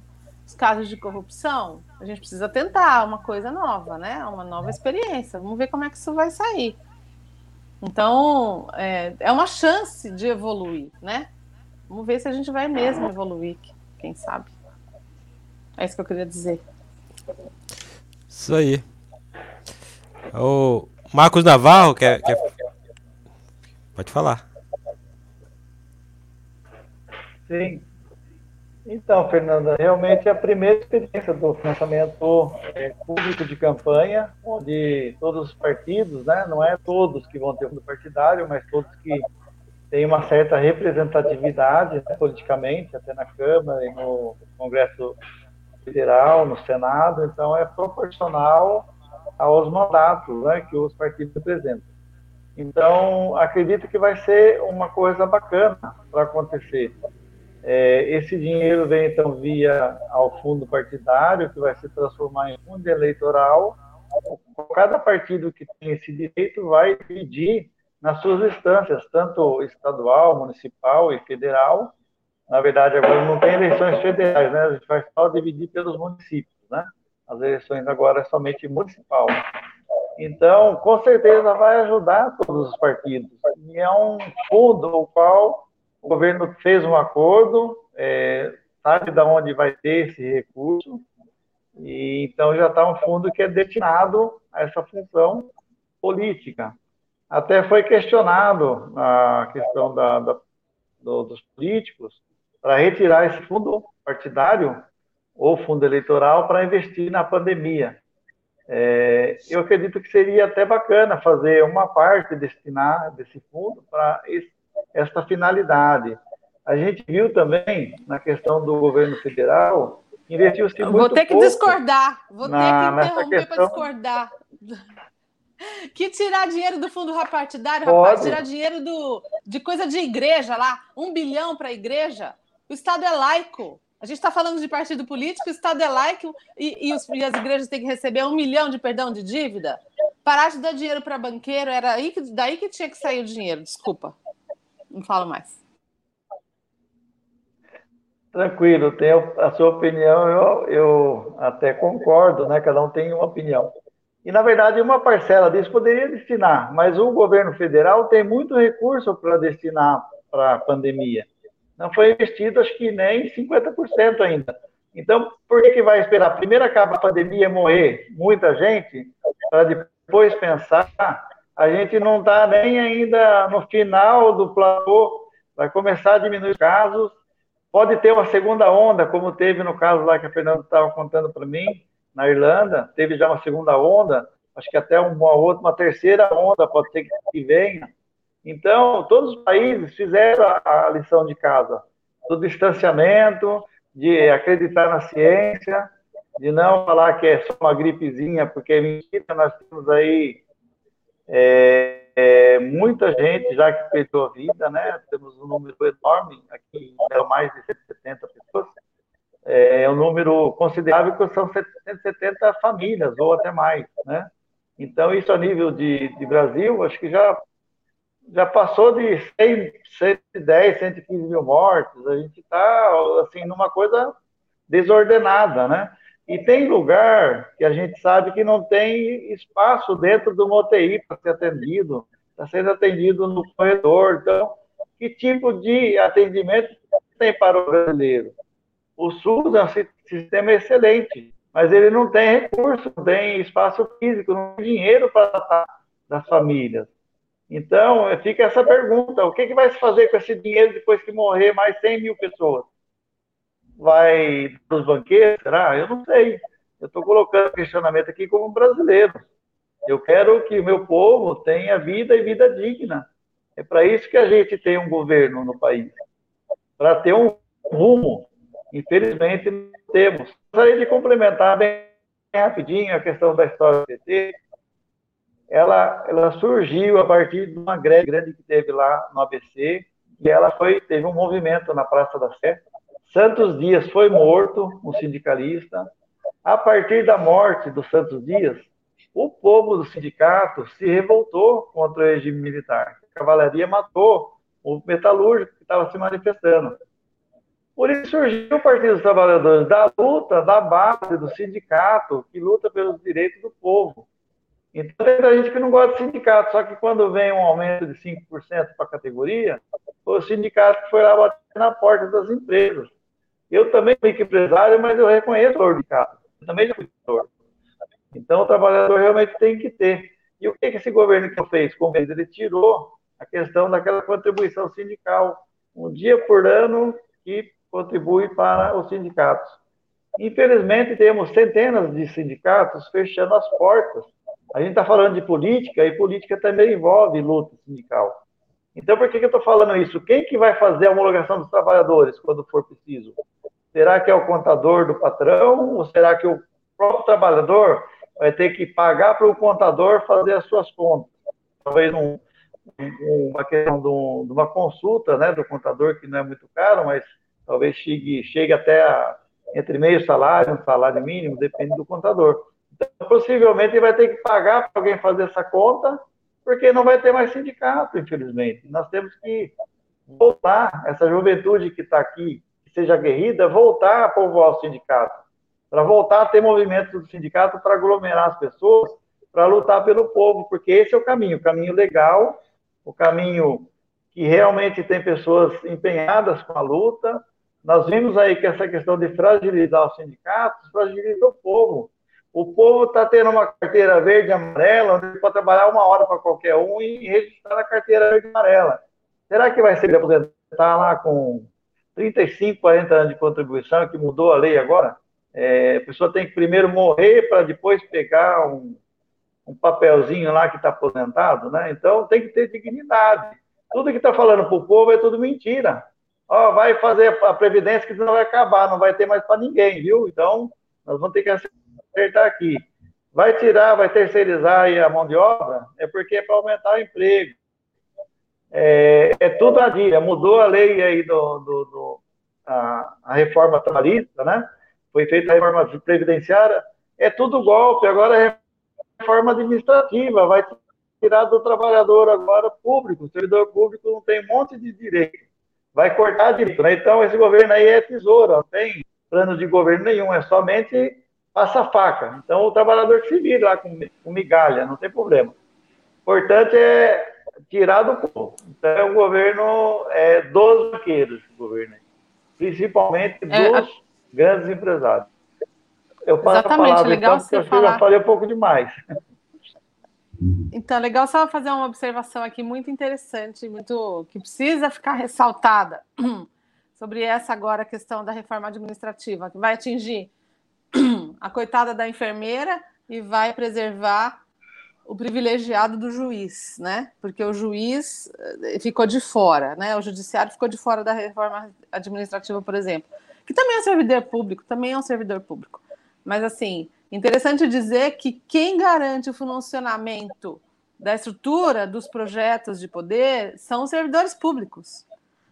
os casos de corrupção? A gente precisa tentar uma coisa nova, né? Uma nova experiência. Vamos ver como é que isso vai sair. Então, é, é uma chance de evoluir, né? Vamos ver se a gente vai mesmo evoluir, quem sabe. É isso que eu queria dizer. Isso aí. O Marcos Navarro quer, quer... Pode falar. Sim. Então, Fernanda, realmente é a primeira experiência do financiamento é, público de campanha, onde todos os partidos, né, não é todos que vão ter fundo partidário, mas todos que têm uma certa representatividade né, politicamente, até na Câmara e no Congresso Federal, no Senado, então é proporcional aos mandatos né, que os partidos representam. Então, acredito que vai ser uma coisa bacana para acontecer. É, esse dinheiro vem, então, via ao fundo partidário, que vai se transformar em fundo eleitoral. Cada partido que tem esse direito vai pedir nas suas instâncias, tanto estadual, municipal e federal. Na verdade, agora não tem eleições federais, né? A gente vai só dividir pelos municípios, né? As eleições agora é somente municipal. Então, com certeza vai ajudar todos os partidos. E é um fundo o qual o governo fez um acordo, é, sabe de onde vai ter esse recurso, e então já está um fundo que é destinado a essa função política. Até foi questionado a questão da, da, do, dos políticos para retirar esse fundo partidário ou fundo eleitoral para investir na pandemia. É, eu acredito que seria até bacana fazer uma parte destinar desse fundo para esta finalidade. A gente viu também na questão do governo federal investiu-se muito Vou ter que pouco discordar, vou na- ter que interromper para discordar. Que tirar dinheiro do fundo partidário, Pode. rapaz, tirar dinheiro do, de coisa de igreja lá, um bilhão para a igreja. O Estado é laico. A gente está falando de partido político, o Estado é laico e, e os- e as igrejas têm que receber um milhão de perdão de dívida. Parar de dar dinheiro para banqueiro, era aí que, daí que tinha que sair o dinheiro, desculpa. Não falo mais. Tranquilo, tenho a sua opinião, eu, eu até concordo, né? Cada um tem uma opinião. E, na verdade, uma parcela disso poderia destinar, mas o governo federal tem muito recurso para destinar para a pandemia. Não foi investido, acho que nem 50% ainda. Então, por que, que vai esperar? Primeiro acaba a pandemia morrer muita gente, para depois pensar. A gente não está nem ainda no final do platô, vai começar a diminuir os casos, Pode ter uma segunda onda, como teve no caso lá que a Fernanda estava contando para mim, na Irlanda, teve já uma segunda onda, acho que até uma outra, uma terceira onda pode ser que venha. Então, todos os países fizeram a, lição de casa, do distanciamento, de acreditar na ciência, de não falar que é só uma gripezinha, porque é mentira, nós temos aí é, é, muita gente já que perdeu a vida, né? Temos um número enorme, aqui eram mais de 170 pessoas. É um número considerável, que são 170 famílias, ou até mais, né? Então, isso a nível de, de Brasil, acho que já, já passou de 100, 110, 115 mil mortes. A gente está, assim, numa coisa desordenada, né? E tem lugar que a gente sabe que não tem espaço dentro do UTI para ser atendido, está sendo atendido no corredor. Então, que tipo de atendimento tem para o brasileiro? O SUS é um si- sistema excelente, mas ele não tem recurso, não tem espaço físico, não tem dinheiro para das famílias. Então, fica essa pergunta: o que, que vai se fazer com esse dinheiro depois que morrer mais 100 mil pessoas? vai para os banqueiros? Será? Eu não sei. Eu estou colocando questionamento aqui como brasileiro. Eu quero que o meu povo tenha vida e vida digna. É para isso que a gente tem um governo no país. Para ter um rumo. Infelizmente, não temos. Gostaria de complementar bem rapidinho a questão da história do PT. Ela, ela surgiu a partir de uma greve grande que teve lá no ABC, e ela foi, teve um movimento na Praça da Sé, Santos Dias foi morto, um sindicalista. A partir da morte do Santos Dias, o povo do sindicato se revoltou contra o regime militar. A cavalaria matou o metalúrgico que estava se manifestando. Por isso surgiu o Partido dos Trabalhadores, da luta, da base do sindicato, que luta pelos direitos do povo. Então, tem muita gente que não gosta de sindicato, só que quando vem um aumento de 5% para a categoria, o sindicato foi lá bater na porta das empresas. Eu também fui empresário, mas eu reconheço o valor de casa. Eu também já fui. Então, o trabalhador realmente tem que ter. E o que, esse governo que fez com Ele tirou a questão daquela contribuição sindical. Um dia por ano que contribui para os sindicatos. Infelizmente, temos centenas de sindicatos fechando as portas. A gente está falando de política, e política também envolve luta sindical. Então, por que, que eu estou falando isso? Quem que vai fazer a homologação dos trabalhadores quando for preciso? Será que é o contador do patrão? Ou será que o próprio trabalhador vai ter que pagar para o contador fazer as suas contas? Talvez um, um, uma questão de, um, de, uma consulta né, do contador, que não é muito caro, mas talvez chegue, chegue até a, entre meio salário, um salário mínimo, depende do contador. Então, possivelmente, ele vai ter que pagar para alguém fazer essa conta, porque não vai ter mais sindicato, infelizmente. Nós temos que voltar, essa juventude que está aqui, que seja aguerrida, voltar a povoar o sindicato, para voltar a ter movimentos do sindicato para aglomerar as pessoas, para lutar pelo povo, porque esse é o caminho, o caminho legal, o caminho que realmente tem pessoas empenhadas com a luta. Nós vimos aí que essa questão de fragilizar os sindicatos fragiliza o povo. O povo está tendo uma carteira verde e amarela, onde pode trabalhar uma hora para qualquer um e registrar a carteira verde e amarela. Será que vai ser aposentar lá com 35, 40 anos de contribuição, que mudou a lei agora? É, a pessoa tem que primeiro morrer para depois pegar um, um papelzinho lá que está aposentado, né? Então tem que ter dignidade. Tudo que está falando para o povo é tudo mentira. Ó, vai fazer a previdência que não vai acabar, não vai ter mais para ninguém, viu? Então nós vamos ter que acertar aqui. Vai tirar, vai terceirizar a mão de obra, é porque é para aumentar o emprego. É, é tudo a dia. Mudou a lei aí do, do, do a, a reforma trabalhista, né? Foi feita a reforma previdenciária. É tudo golpe. Agora é reforma administrativa. Vai tirar do trabalhador agora público. O servidor público não tem um monte de direito. Vai cortar direito. Né? Então, esse governo aí é tesouro. Não tem plano de governo nenhum. É somente passa faca. Então, o trabalhador se vira lá com, com migalha. Não tem problema. O importante é tirar do povo. Então, é um governo é, dos banqueiros, governo, principalmente é, dos a... grandes empresários. Eu passo a palavra, legal então, você falar. eu já falei um pouco demais. Então, legal só fazer uma observação aqui muito interessante, muito que precisa ficar ressaltada sobre essa agora questão da reforma administrativa, que vai atingir a coitada da enfermeira e vai preservar o privilegiado do juiz, né? Porque o juiz eh, ficou de fora, né? O judiciário ficou de fora da reforma administrativa, por exemplo, que também é um servidor público, também é um servidor público. Mas assim, interessante dizer que quem garante o funcionamento da estrutura dos projetos de poder são os servidores públicos.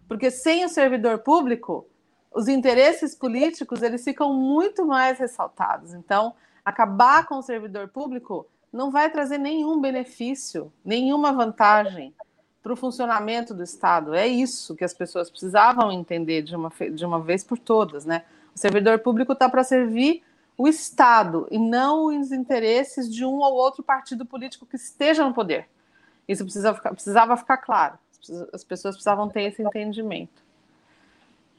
Porque sem o servidor público, os interesses políticos eles ficam muito mais ressaltados. Então, acabar com o servidor público não vai trazer nenhum benefício, nenhuma vantagem para o funcionamento do Estado. É isso que as pessoas precisavam entender de uma, de uma vez por todas, né? O servidor público está para servir o Estado e não os interesses de um ou outro partido político que esteja no poder. Isso precisa ficar, precisava ficar claro. As pessoas precisavam ter esse entendimento.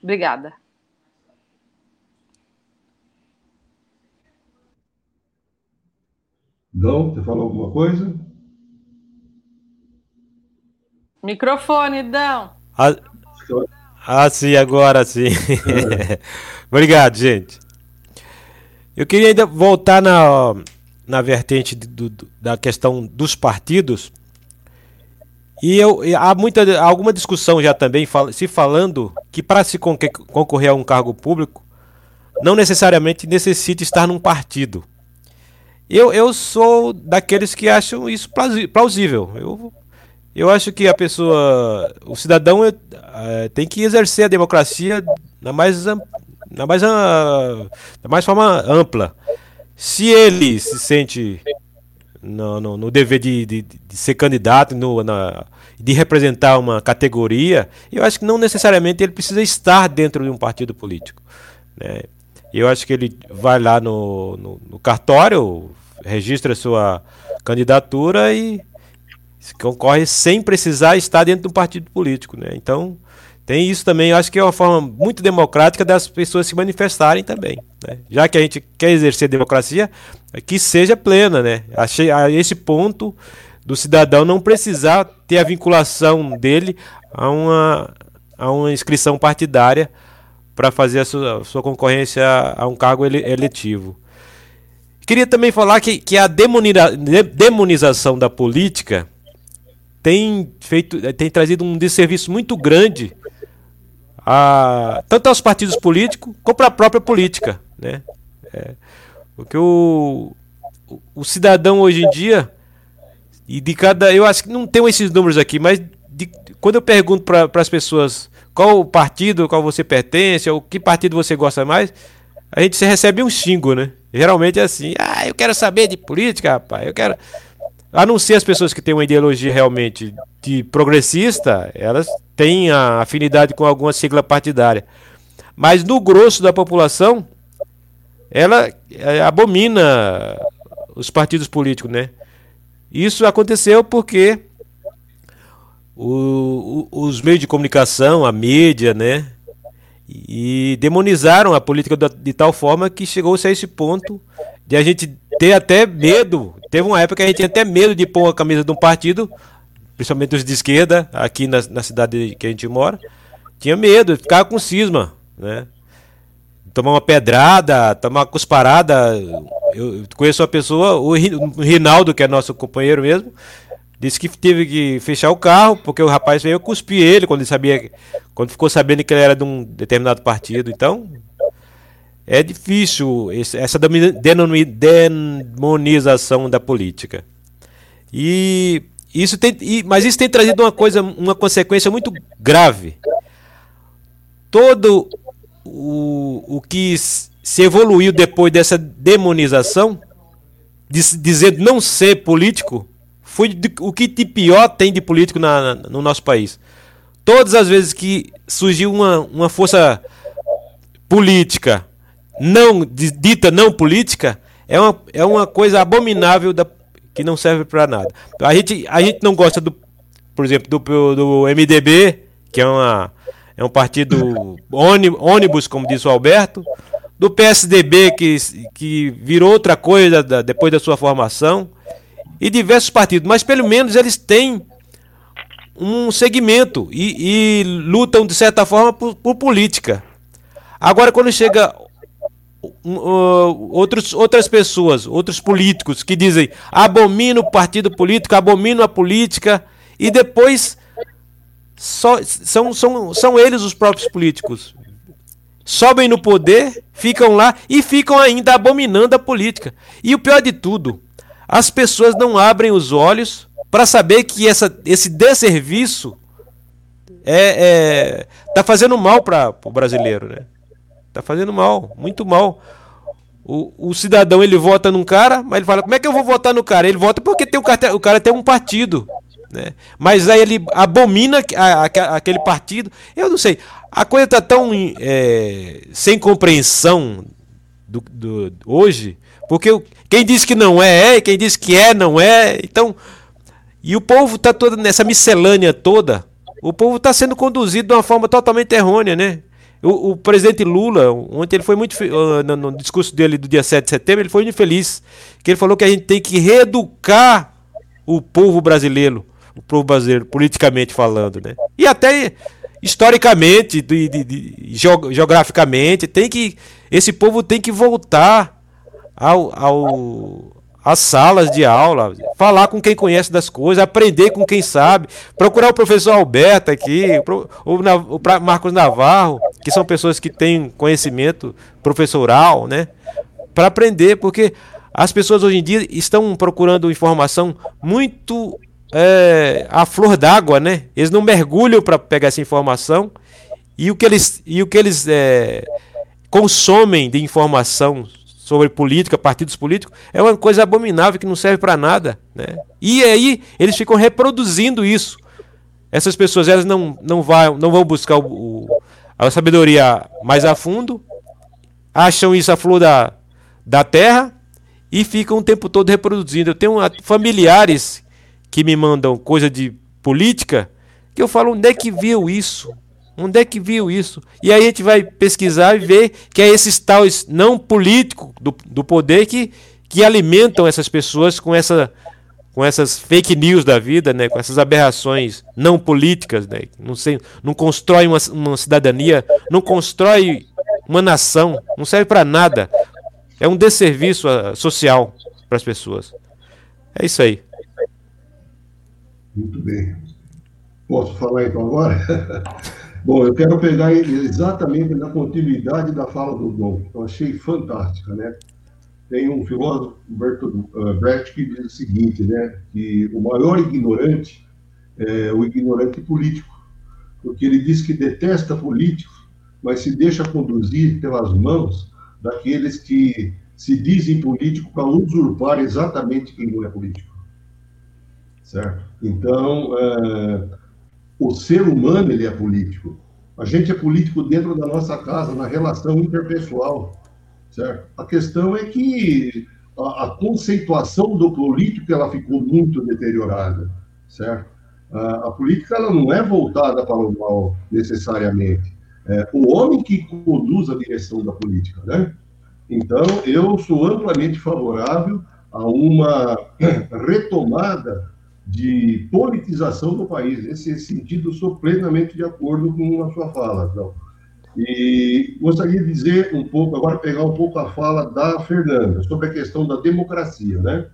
Obrigada. Dão, você falou alguma coisa? Microfone, Dão. Ah, ah sim, agora sim. É. Obrigado, gente. Eu queria ainda voltar na, na vertente do, do, da questão dos partidos. E eu, há muita, alguma discussão já também se falando que para se concorrer a um cargo público, não necessariamente necessita estar num partido. Eu, eu sou daqueles que acham isso plausível. Eu, eu acho que a pessoa, o cidadão é, é, tem que exercer a democracia na mais, na mais, na mais forma ampla. Se ele se sente no, no, no dever de, de, de, ser candidato, no, na, de representar uma categoria, eu acho que não necessariamente ele precisa estar dentro de um partido político. Né? Eu acho que ele vai lá no, no, no cartório, registra sua candidatura e concorre sem precisar estar dentro de um partido político. Né? Então, tem isso também. Eu acho que é uma forma muito democrática das pessoas se manifestarem também. Né? Já que a gente quer exercer democracia, que seja plena. Né? Achei a esse ponto do cidadão não precisar ter a vinculação dele a uma, a uma inscrição partidária para fazer a sua, a sua, concorrência a um cargo ele, eletivo. Queria também falar que, que a demonização da política tem, feito, tem trazido um desserviço muito grande a, tanto aos partidos políticos como para a própria política. Né? É, porque o, o, o, cidadão hoje em dia, e de cada. Eu acho que não tenho esses números aqui, mas de, quando eu pergunto para as pessoas qual partido qual você pertence, ou que partido você gosta mais, a gente se recebe um xingo, né? Geralmente é assim, ah, eu quero saber de política, rapaz, eu quero. A não ser as pessoas que têm uma ideologia realmente de progressista, elas têm a afinidade com alguma sigla partidária. Mas no grosso da população, ela é, abomina os partidos políticos, né? Isso aconteceu porque o, o, os meios de comunicação, a mídia, né, e demonizaram a política de tal forma que chegou-se a esse ponto de a gente ter até medo. Teve uma época que a gente tinha até medo de pôr a camisa de um partido, principalmente os de esquerda, aqui na, na cidade que a gente mora. Tinha medo, ficava com cisma, né? tomar uma pedrada, tomar uma cusparada. Eu conheço uma pessoa, o Rinaldo, que é nosso companheiro mesmo, disse que teve que fechar o carro porque o rapaz veio cuspir ele quando ele sabia, quando ficou sabendo que ele era de um determinado partido. Então, é difícil essa demonização da política. E isso tem, mas isso tem trazido uma coisa, uma consequência muito grave. Todo o, o que se evoluiu depois dessa demonização, de, dizer não ser político, foi de, o que de pior tem de político na, na, no nosso país. Todas as vezes que surgiu uma, uma força política não dita não política, é uma, é uma coisa abominável da, que não serve para nada. A gente, a gente não gosta do, por exemplo, do, do MDB, que é uma, é um partido ônibus, como disse o Alberto, do PSDB, que, que virou outra coisa da, depois da sua formação, e diversos partidos, mas pelo menos eles têm um segmento e, e lutam, de certa forma, por, por política. Agora, quando chega uh, outros, outras pessoas, outros políticos que dizem abomino o partido político, abomino a política, e depois só, são, são, são eles os próprios políticos. Sobem no poder, ficam lá e ficam ainda abominando a política. E o pior de tudo, as pessoas não abrem os olhos para saber que essa, esse desserviço é, é tá fazendo mal para o brasileiro, né? Tá fazendo mal, muito mal. O, o cidadão ele vota num cara, mas ele fala: como é que eu vou votar no cara? Ele vota porque tem o, o cara tem um partido. Né? Mas aí ele abomina a, a, aquele partido. Eu não sei. A coisa está tão é, sem compreensão do, do, hoje, porque quem diz que não é, é, quem diz que é, não é. Então, e o povo está todo nessa miscelânea toda. O povo está sendo conduzido de uma forma totalmente errônea, né? O, o, presidente Lula, ontem ele foi muito. Uh, no, no, discurso dele do dia 7 de setembro, ele foi muito feliz. Que ele falou que a gente tem que reeducar o povo brasileiro o brasileiro, politicamente falando, né? E até historicamente, de, de, de, geograficamente, tem que esse povo tem que voltar ao, ao às salas de aula, falar com quem conhece das coisas, aprender com quem sabe, procurar o professor Alberto aqui, o, o Marcos Navarro, que são pessoas que têm conhecimento professoral, né? Para aprender, porque as pessoas hoje em dia estão procurando informação muito é, a flor d'água, né? Eles não mergulham para pegar essa informação e o que eles, e o que eles é, consomem de informação sobre política, partidos políticos, é uma coisa abominável que não serve para nada, né? E aí eles ficam reproduzindo isso. Essas pessoas elas não, não, vai, não vão buscar o, o, a sabedoria mais a fundo, acham isso a flor da, da terra e ficam o tempo todo reproduzindo. Eu tenho familiares que me mandam coisa de política, que eu falo, onde é que viu isso? Onde é que viu isso? E aí a gente vai pesquisar e ver que é esses tais não políticos do, do poder que, que alimentam essas pessoas com essa com essas fake news da vida, né, com essas aberrações não políticas, né, não, sei, não constrói uma, uma cidadania, não constrói uma nação, não serve para nada. É um desserviço uh, social para as pessoas. É isso aí. Muito bem. Posso falar então agora? Bom, eu quero pegar exatamente na continuidade da fala do Dom. Eu achei fantástica, né? Tem um filósofo, Bertolt uh, Brecht, que diz o seguinte, né? Que o maior ignorante é o ignorante político, porque ele diz que detesta políticos, mas se deixa conduzir pelas mãos daqueles que se dizem políticos para usurpar exatamente quem não é político certo? Então, é, o ser humano ele é político. A gente é político dentro da nossa casa, na relação interpessoal, certo? A questão é que a, a conceituação do político ela ficou muito deteriorada, certo? A, a, política ela não é voltada para o mal necessariamente. É o homem que conduz a direção da política, né? Então, eu sou amplamente favorável a uma retomada de politização do país. Nesse sentido, sou plenamente de acordo com a sua fala. Então. E gostaria de dizer um pouco, agora pegar um pouco a fala da Fernanda, sobre a questão da democracia, né?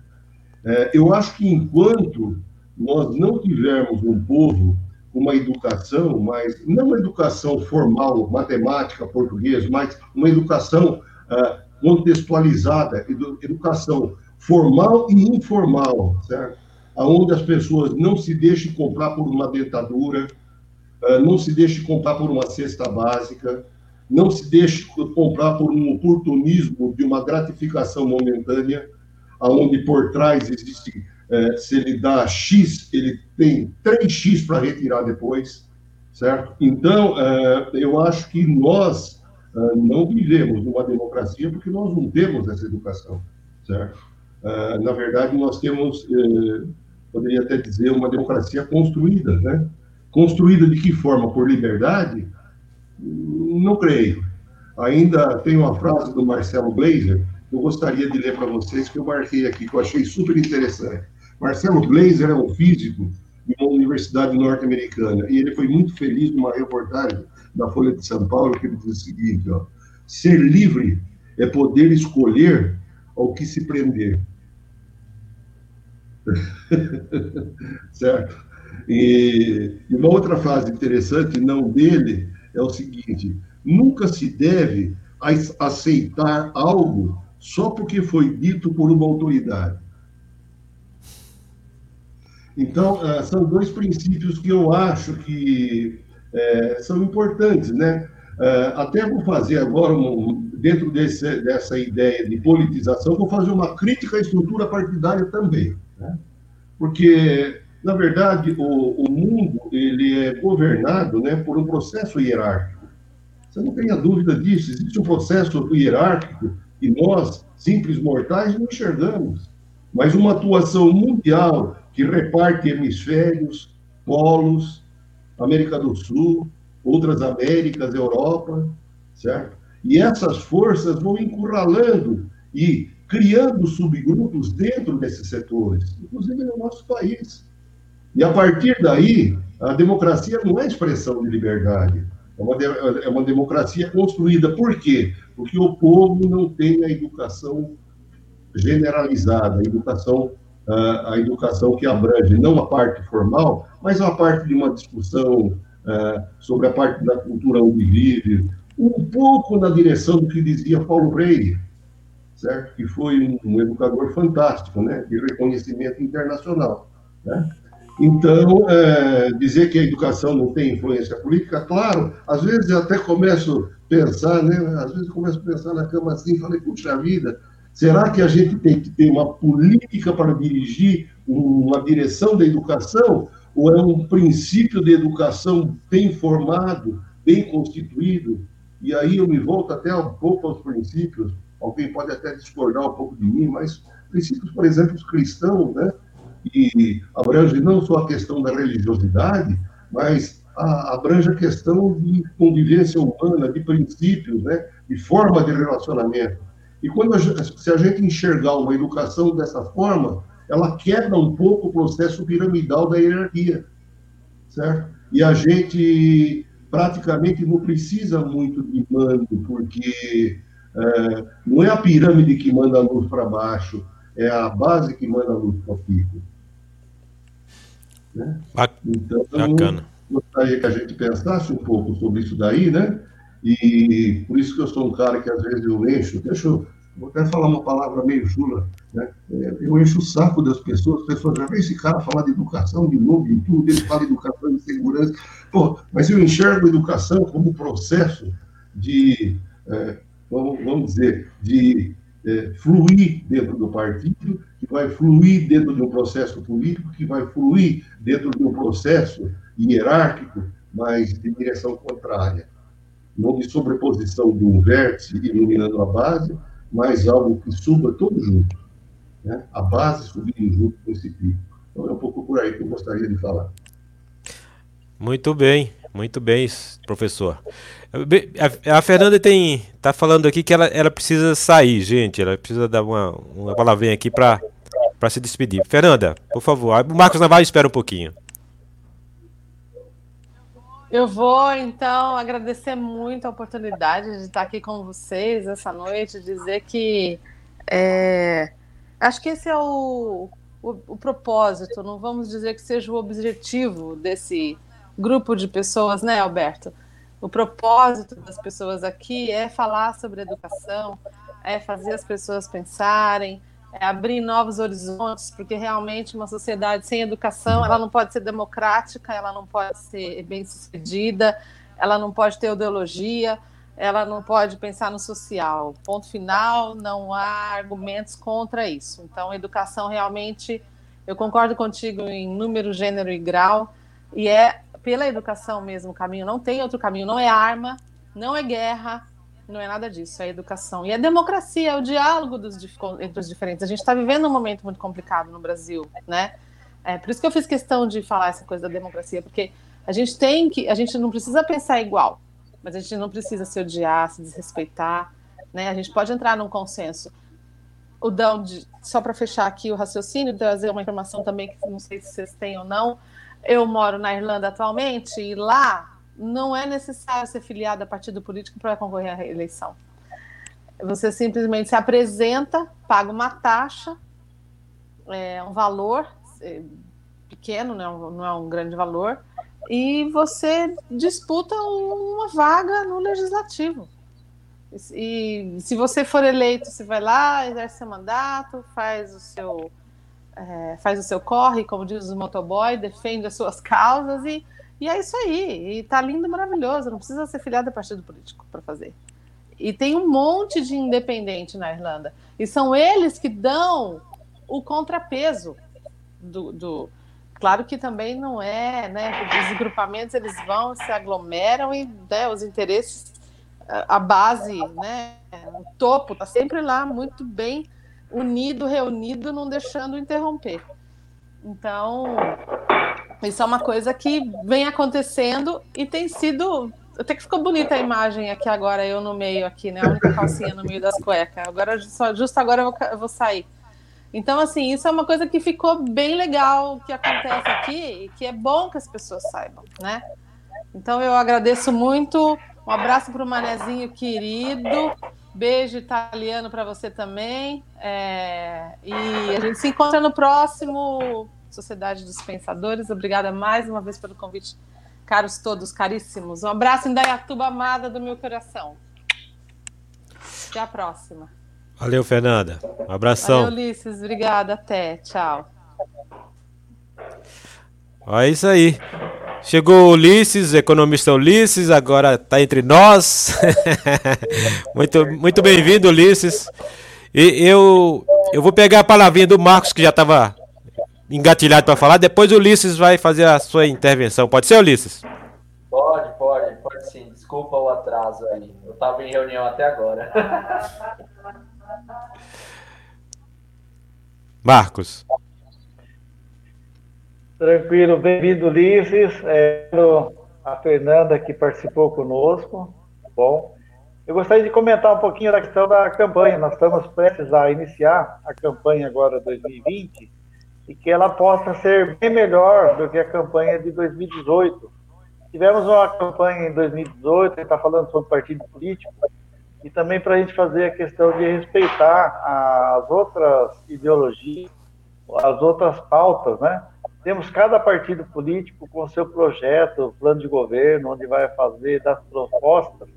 É, eu acho que enquanto nós não tivermos um povo com uma educação, mas não uma educação formal, matemática, português, mas uma educação uh, contextualizada, educação formal e informal, certo? Onde as pessoas não se deixem comprar por uma dentadura, uh, não se deixem comprar por uma cesta básica, não se deixe comprar por um oportunismo de uma gratificação momentânea, aonde por trás existe, é, se ele dá X, ele tem 3X para retirar depois, certo? Então, é, eu acho que nós é, não vivemos numa democracia porque nós não temos essa educação, certo? Na verdade, nós temos, poderia até dizer, uma democracia construída, né? Construída de que forma? Por liberdade? Não creio. Ainda tem uma frase do Marcelo Blazer eu gostaria de ler para vocês, que eu marquei aqui, que eu achei super interessante. Marcelo Blazer é um físico de uma universidade norte-americana, e ele foi muito feliz numa reportagem da Folha de São Paulo, que ele diz o seguinte, ó, ser livre é poder escolher ao que se prender. certo? E, e uma outra frase interessante, não dele, é o seguinte: nunca se deve aceitar algo só porque foi dito por uma autoridade. Então, eh, são dois princípios que eu acho que é, são importantes, né? Eh, até vou fazer agora, um, dentro desse, dessa ideia de politização, vou fazer uma crítica à estrutura partidária também, né? Porque, na verdade, o, o mundo ele é governado né, por um processo hierárquico. Você não tenha dúvida disso, existe um processo hierárquico e nós, simples mortais, não enxergamos. Mas uma atuação mundial que reparte hemisférios, polos, América do Sul, outras Américas, Europa, certo? E essas forças vão encurralando e criando subgrupos dentro desses setores, inclusive no nosso país. E a partir daí, a democracia não é expressão de liberdade, é uma, é uma democracia construída. Por quê? Porque o povo não tem a educação generalizada, a educação, a educação que abrange não a parte formal, mas a parte de uma discussão sobre a parte da cultura onde vive, um pouco na direção do que dizia Paulo Freire, certo? Que foi um educador fantástico, né? De reconhecimento internacional, né? Então, é, dizer que a educação não tem influência política, claro, às vezes eu até começo a pensar, né? Às vezes começo a pensar na cama assim, falei, puxa vida, será que a gente tem que ter uma política para dirigir uma direção da educação? Ou é um princípio de educação bem formado, bem constituído? E aí eu me volto até um pouco aos princípios, alguém pode até discordar um pouco de mim, mas princípios, por exemplo, os cristãos, né? e abrange não só a questão da religiosidade, mas a, abrange a questão de convivência humana, de princípios, né, de forma de relacionamento. E quando a se a gente enxergar uma educação dessa forma, ela quebra um pouco o processo piramidal da hierarquia, certo? E a gente praticamente não precisa muito de mando, porque é, não é a pirâmide que manda a luz para baixo, é a base que manda a luz para o pico. Né? Então, Bacana. gostaria que a gente pensasse um pouco sobre isso daí, né? E por isso que eu sou um cara que às vezes eu encho, deixa eu, vou até falar uma palavra meio chula, né? É, eu encho o saco das pessoas, as pessoas já vê esse cara falar de educação de novo, de tudo, ele fala de educação de segurança. Pô, mas eu enxergo a educação como processo de, é, vamos, vamos dizer, de é, fluir dentro do partido, que vai fluir dentro de um processo político, que vai fluir dentro de um processo hierárquico, mas de direção contrária. Não de sobreposição de um vértice iluminando a base, mas algo que suba todo junto. Né? A base subindo junto com esse pico. Então é um pouco por aí que eu gostaria de falar. Muito bem, muito bem, professor. A, a Fernanda tem tá falando aqui que ela, ela precisa sair, gente. Ela precisa dar uma, uma palavrinha aqui para se despedir. Fernanda, por favor. O Marcos Navarro espera um pouquinho. Eu vou, então, agradecer muito a oportunidade de estar aqui com vocês essa noite, dizer que é, acho que esse é o, o, o, propósito, não vamos dizer que seja o objetivo desse grupo de pessoas, né, Alberto? O propósito das pessoas aqui é falar sobre educação, é fazer as pessoas pensarem, é abrir novos horizontes, porque realmente uma sociedade sem educação, ela não pode ser democrática, ela não pode ser bem-sucedida, ela não pode ter ideologia, ela não pode pensar no social. Ponto final, não há argumentos contra isso. Então, educação realmente, eu concordo contigo em número, gênero e grau, e é pela educação mesmo o caminho, não tem outro caminho, não é arma, não é guerra, não é nada disso, é educação. E é democracia, é o diálogo dos, entre os diferentes. A gente está vivendo um momento muito complicado no Brasil, né? É, por isso que eu fiz questão de falar essa coisa da democracia, porque a gente tem que, a gente não precisa pensar igual, mas a gente não precisa se odiar, se desrespeitar, né? A gente pode entrar num consenso. O Dão, só para fechar aqui o raciocínio, trazer uma informação também que não sei se vocês têm ou não. Eu moro na Irlanda atualmente e lá não é necessário ser filiado a partido político para concorrer à eleição. Você simplesmente se apresenta, paga uma taxa, é, um valor é, pequeno, não é, um, não é um grande valor, e você disputa uma vaga no legislativo. E se você for eleito, você vai lá, exerce seu mandato, faz o seu é, faz o seu corre, como diz o motoboy, defende as suas causas e e é isso aí. E tá lindo, maravilhoso. Não precisa ser filiado a partido político para fazer. E tem um monte de independente na Irlanda. E são eles que dão o contrapeso do, do... Claro que também não é, né? Os grupamentos eles vão, se aglomeram e né, os interesses, a base, né? O topo está sempre lá muito bem unido, reunido, não deixando interromper. Então, isso é uma coisa que vem acontecendo e tem sido. Até que ficou bonita a imagem aqui agora, eu no meio aqui, né? A única calcinha no meio das cuecas. Agora, só, justo agora eu vou, eu vou sair. Então, assim, isso é uma coisa que ficou bem legal que acontece aqui e que é bom que as pessoas saibam, né? Então, eu agradeço muito. Um abraço para o Manezinho querido. Beijo italiano para você também. É... E a gente se encontra no próximo Sociedade dos Pensadores. Obrigada mais uma vez pelo convite, caros todos, caríssimos. Um abraço em Dayatuba amada do meu coração. Até a próxima. Valeu, Fernanda. Um abração. Valeu, Ulisses. Obrigada. Até. Tchau. É isso aí. Chegou o Ulisses, economista Ulisses, agora está entre nós. muito muito bem-vindo, Ulisses. E eu, eu vou pegar a palavrinha do Marcos, que já estava engatilhado para falar. Depois o Ulisses vai fazer a sua intervenção. Pode ser, Ulisses? Pode, pode, pode sim. Desculpa o atraso aí. Eu estava em reunião até agora. Marcos. Tranquilo, bem-vindo, Ulisses. É, a Fernanda que participou conosco. Bom, eu gostaria de comentar um pouquinho da questão da campanha. Nós estamos prestes a iniciar a campanha agora 2020 e que ela possa ser bem melhor do que a campanha de 2018. Tivemos uma campanha em 2018, que está falando sobre partido político, e também para a gente fazer a questão de respeitar as outras ideologias, as outras pautas, né? Temos cada partido político com seu projeto, plano de governo, onde vai fazer das propostas.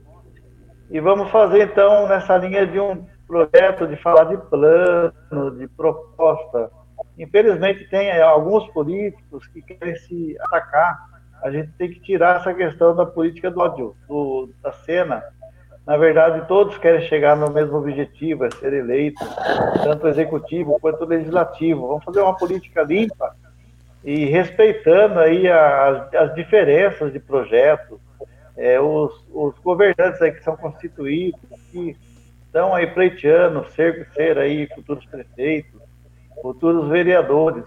E vamos fazer então nessa linha de um projeto de falar de plano, de proposta, Infelizmente, tem alguns políticos que querem se atacar. A gente tem que tirar essa questão da política do ódio, do, da cena. Na verdade, todos querem chegar no mesmo objetivo, é ser eleito, tanto executivo quanto legislativo. Vamos fazer uma política limpa e respeitando aí as, as diferenças de projetos, é, os, os, governantes aí que são constituídos, que estão aí pleiteando ser, ser aí futuros prefeitos, futuros vereadores.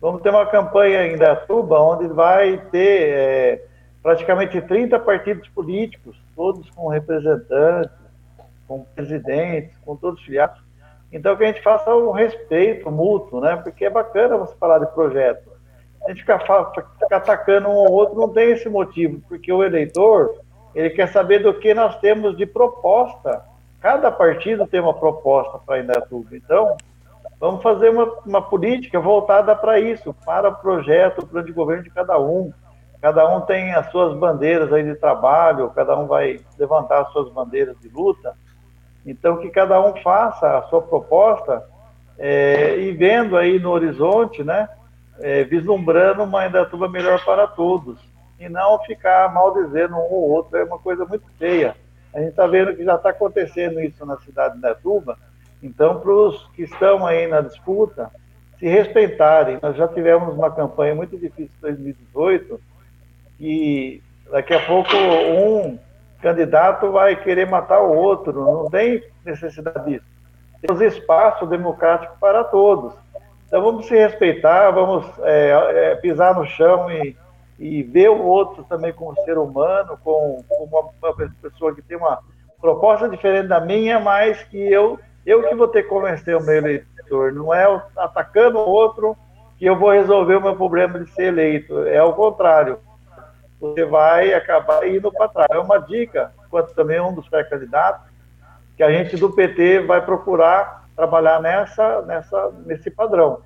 Vamos ter uma campanha em Datuba onde vai ter é, praticamente 30 partidos políticos, todos com representantes, com presidentes, com todos filiados. Então que a gente faça um respeito mútuo, né? Porque é bacana você falar de projeto. A gente ficar, ficar atacando um ou outro não tem esse motivo, porque o eleitor ele quer saber do que nós temos de proposta. Cada partido tem uma proposta para Indaiatuba. Então, vamos fazer uma, uma política voltada para isso, para o projeto, o plano de governo de cada um. Cada um tem as suas bandeiras aí de trabalho, cada um vai levantar as suas bandeiras de luta. Então, que cada um faça a sua proposta é, e vendo aí no horizonte, né, é, vislumbrando uma Indaiatuba melhor para todos. E não ficar mal dizendo um ou outro, é uma coisa muito feia. A gente está vendo que já está acontecendo isso na cidade de Indaiatuba. Então, para os que estão aí na disputa, se respeitarem. Nós já tivemos uma campanha muito difícil em 2018, e daqui a pouco um candidato vai querer matar o outro. Não tem necessidade disso. Temos espaço democrático para todos. Então vamos se respeitar, vamos é, é, pisar no chão e, e ver o outro também como ser humano, com, uma, uma, pessoa que tem uma proposta diferente da minha, mas que eu, eu que vou ter que convencer o meu eleitor. Não é atacando o outro que eu vou resolver o meu problema de ser eleito. É o contrário. Você vai acabar indo para trás. É uma dica, quanto também um dos pré-candidatos, que a gente do PT vai procurar trabalhar nessa, nessa, nesse padrão.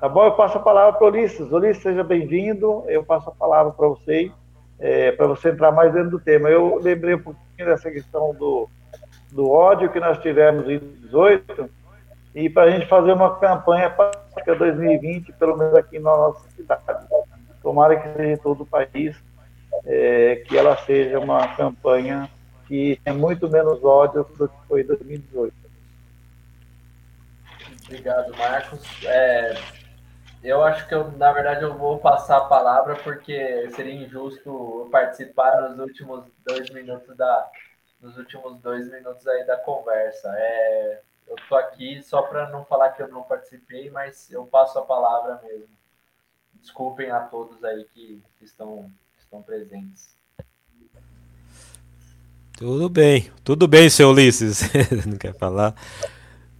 Tá bom? Eu passo a palavra para o Ulisses. Ulisses, seja bem-vindo. Eu passo a palavra para você, é, para você entrar mais dentro do tema. Eu lembrei um pouquinho dessa questão do, do ódio que nós tivemos em 2018 e para a gente fazer uma campanha para 2020, pelo menos aqui na nossa cidade. Tomara que seja em todo o país, é, que ela seja uma campanha que é muito menos ódio do que foi em 2018. Obrigado, Marcos. É, eu acho que eu, na verdade, eu vou passar a palavra porque seria injusto participar nos últimos dois minutos da, nos últimos dois minutos aí da conversa. É, eu tô aqui só para não falar que eu não participei, mas eu passo a palavra mesmo. Desculpem a todos aí que, que estão, que estão presentes. Tudo bem, tudo bem, seu Ulisses. Não quer falar?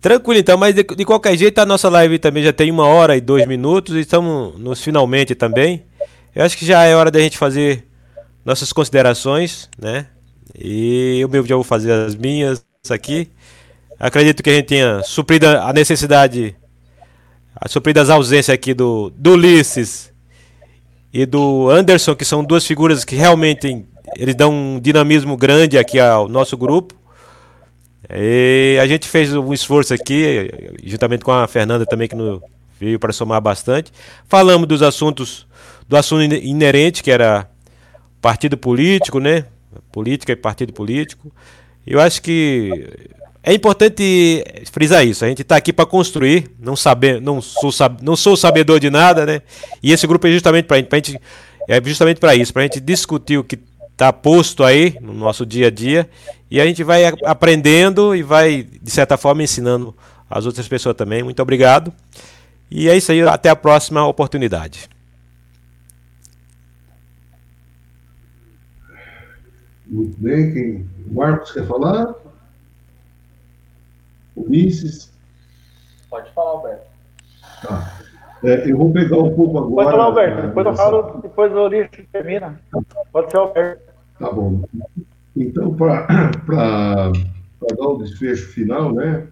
Tranquilo então, mas de, de, qualquer jeito a nossa live também já tem uma hora e dois minutos e estamos nos finalmente também. Eu acho que já é hora da gente fazer nossas considerações, né? E eu mesmo já vou fazer as minhas aqui. Acredito que a gente tenha suprido a necessidade, a suprido as ausências aqui do, do Ulisses e do Anderson, que são duas figuras que realmente eles dão um dinamismo grande aqui ao nosso grupo. E a gente fez um esforço aqui, juntamente com a Fernanda também, que no, veio para somar bastante. Falamos dos assuntos, do assunto inerente, que era partido político, né? Política e partido político. Eu acho que é importante frisar isso. A gente está aqui para construir, não saber, não sou, não sou sabedor de nada, né? E esse grupo é justamente para a gente, é justamente para isso, para a gente discutir o que está posto aí no nosso dia a dia e a gente vai aprendendo e vai, de certa forma, ensinando as outras pessoas também. Muito obrigado. E é isso aí, até a próxima oportunidade. Muito bem, quem... Marcos quer falar? Ulisses? Pode falar, Alberto. Tá. É, eu vou pegar um pouco agora. Pode falar, Alberto. Depois eu falo, depois o Ulisses termina. Pode ser, Alberto. Tá bom. Então, para dar o desfecho final, né,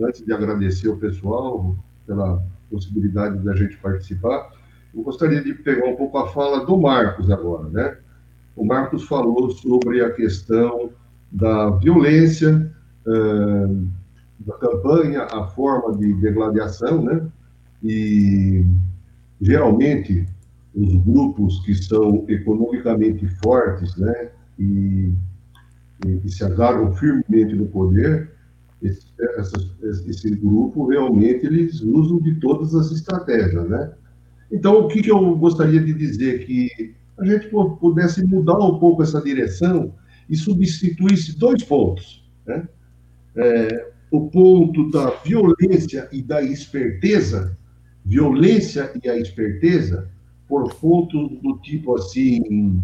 antes de agradecer o pessoal pela possibilidade da gente participar, eu gostaria de pegar um pouco a fala do Marcos agora, né? O Marcos falou sobre a questão da violência, uh, da campanha, a forma de degladiação, né? E geralmente os grupos que são economicamente fortes, né, e, e, se agarram firmemente no poder, esse, esse, grupo realmente eles usam de todas as estratégias, né? Então, o que, que eu gostaria de dizer que a gente pudesse mudar um pouco essa direção e substituísse dois pontos, né? É, o ponto da violência e da esperteza, violência e a esperteza, por pontos do tipo assim,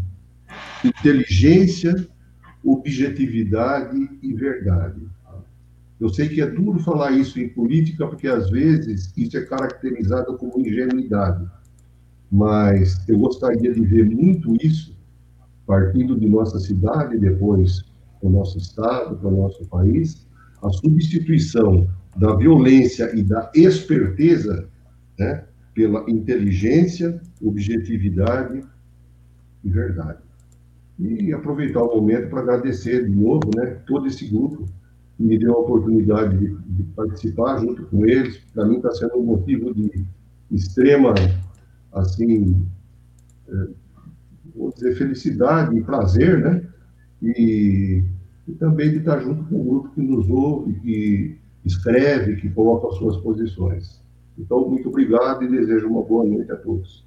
inteligência, objetividade e verdade. Eu sei que é duro falar isso em política, porque às vezes isso é caracterizado como ingenuidade. mas eu gostaria de ver muito isso partindo de nossa cidade, depois para o nosso estado, para o nosso país, a substituição da violência e da esperteza né, pela inteligência, objetividade e verdade. E aproveitar o momento para agradecer de novo né, todo esse grupo que me deu a oportunidade de, de participar junto com eles. Para mim está sendo um motivo de extrema, assim, é, vou dizer, felicidade e prazer, né? E, e, também de estar junto com o grupo que nos ouve, que escreve, que coloca as suas posições. Então, muito obrigado e desejo uma boa noite a todos.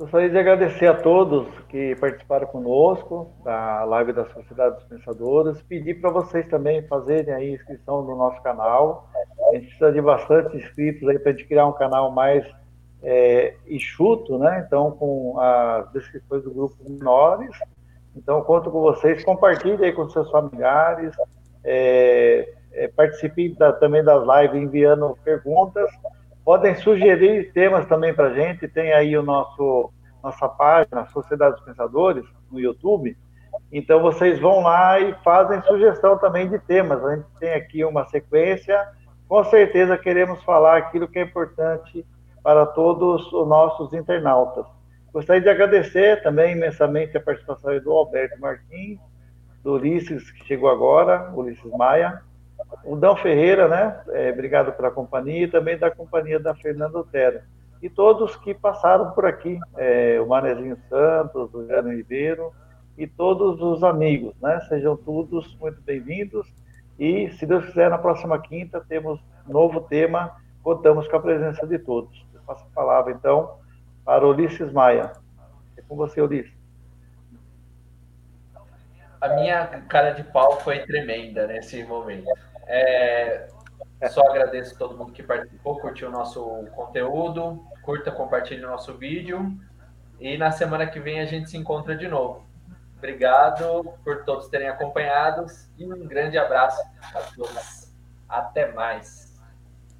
Gostaria de agradecer a todos que participaram conosco da live da Sociedade dos Pensadores. Pedir para vocês também fazerem a inscrição no nosso canal. A gente precisa de bastante inscritos aí para a gente criar um canal mais é, enxuto, né? Então, com as descrições do grupo menores. Então, conto com vocês. Compartilhe aí com seus familiares. É, é, participe da, também das lives enviando perguntas. Podem sugerir temas também para a gente. Tem aí o nosso nossa página Sociedade dos Pensadores no YouTube. Então vocês vão lá e fazem sugestão também de temas. A gente tem aqui uma sequência. Com certeza queremos falar aquilo que é importante para todos os nossos internautas. Gostaria de agradecer também imensamente a participação do Alberto Martins, do Ulisses, que chegou agora, Ulisses Maia, o Dão Ferreira, né? É, obrigado pela companhia, e também da companhia da Fernanda Otero. E todos que passaram por aqui, é, o Manezinho Santos, o Jânio Ribeiro e todos os amigos, né? Sejam todos muito bem-vindos. E, se Deus quiser, na próxima quinta temos novo tema, contamos com a presença de todos. Eu passo a palavra, então, para Ulisses Maia. É com você, Ulisses. A minha cara de pau foi tremenda nesse momento. É, só agradeço a todo mundo que participou, curtiu o nosso conteúdo, curta, compartilhe o nosso vídeo. E na semana que vem a gente se encontra de novo. Obrigado por todos terem acompanhado e um grande abraço a todos. Até mais.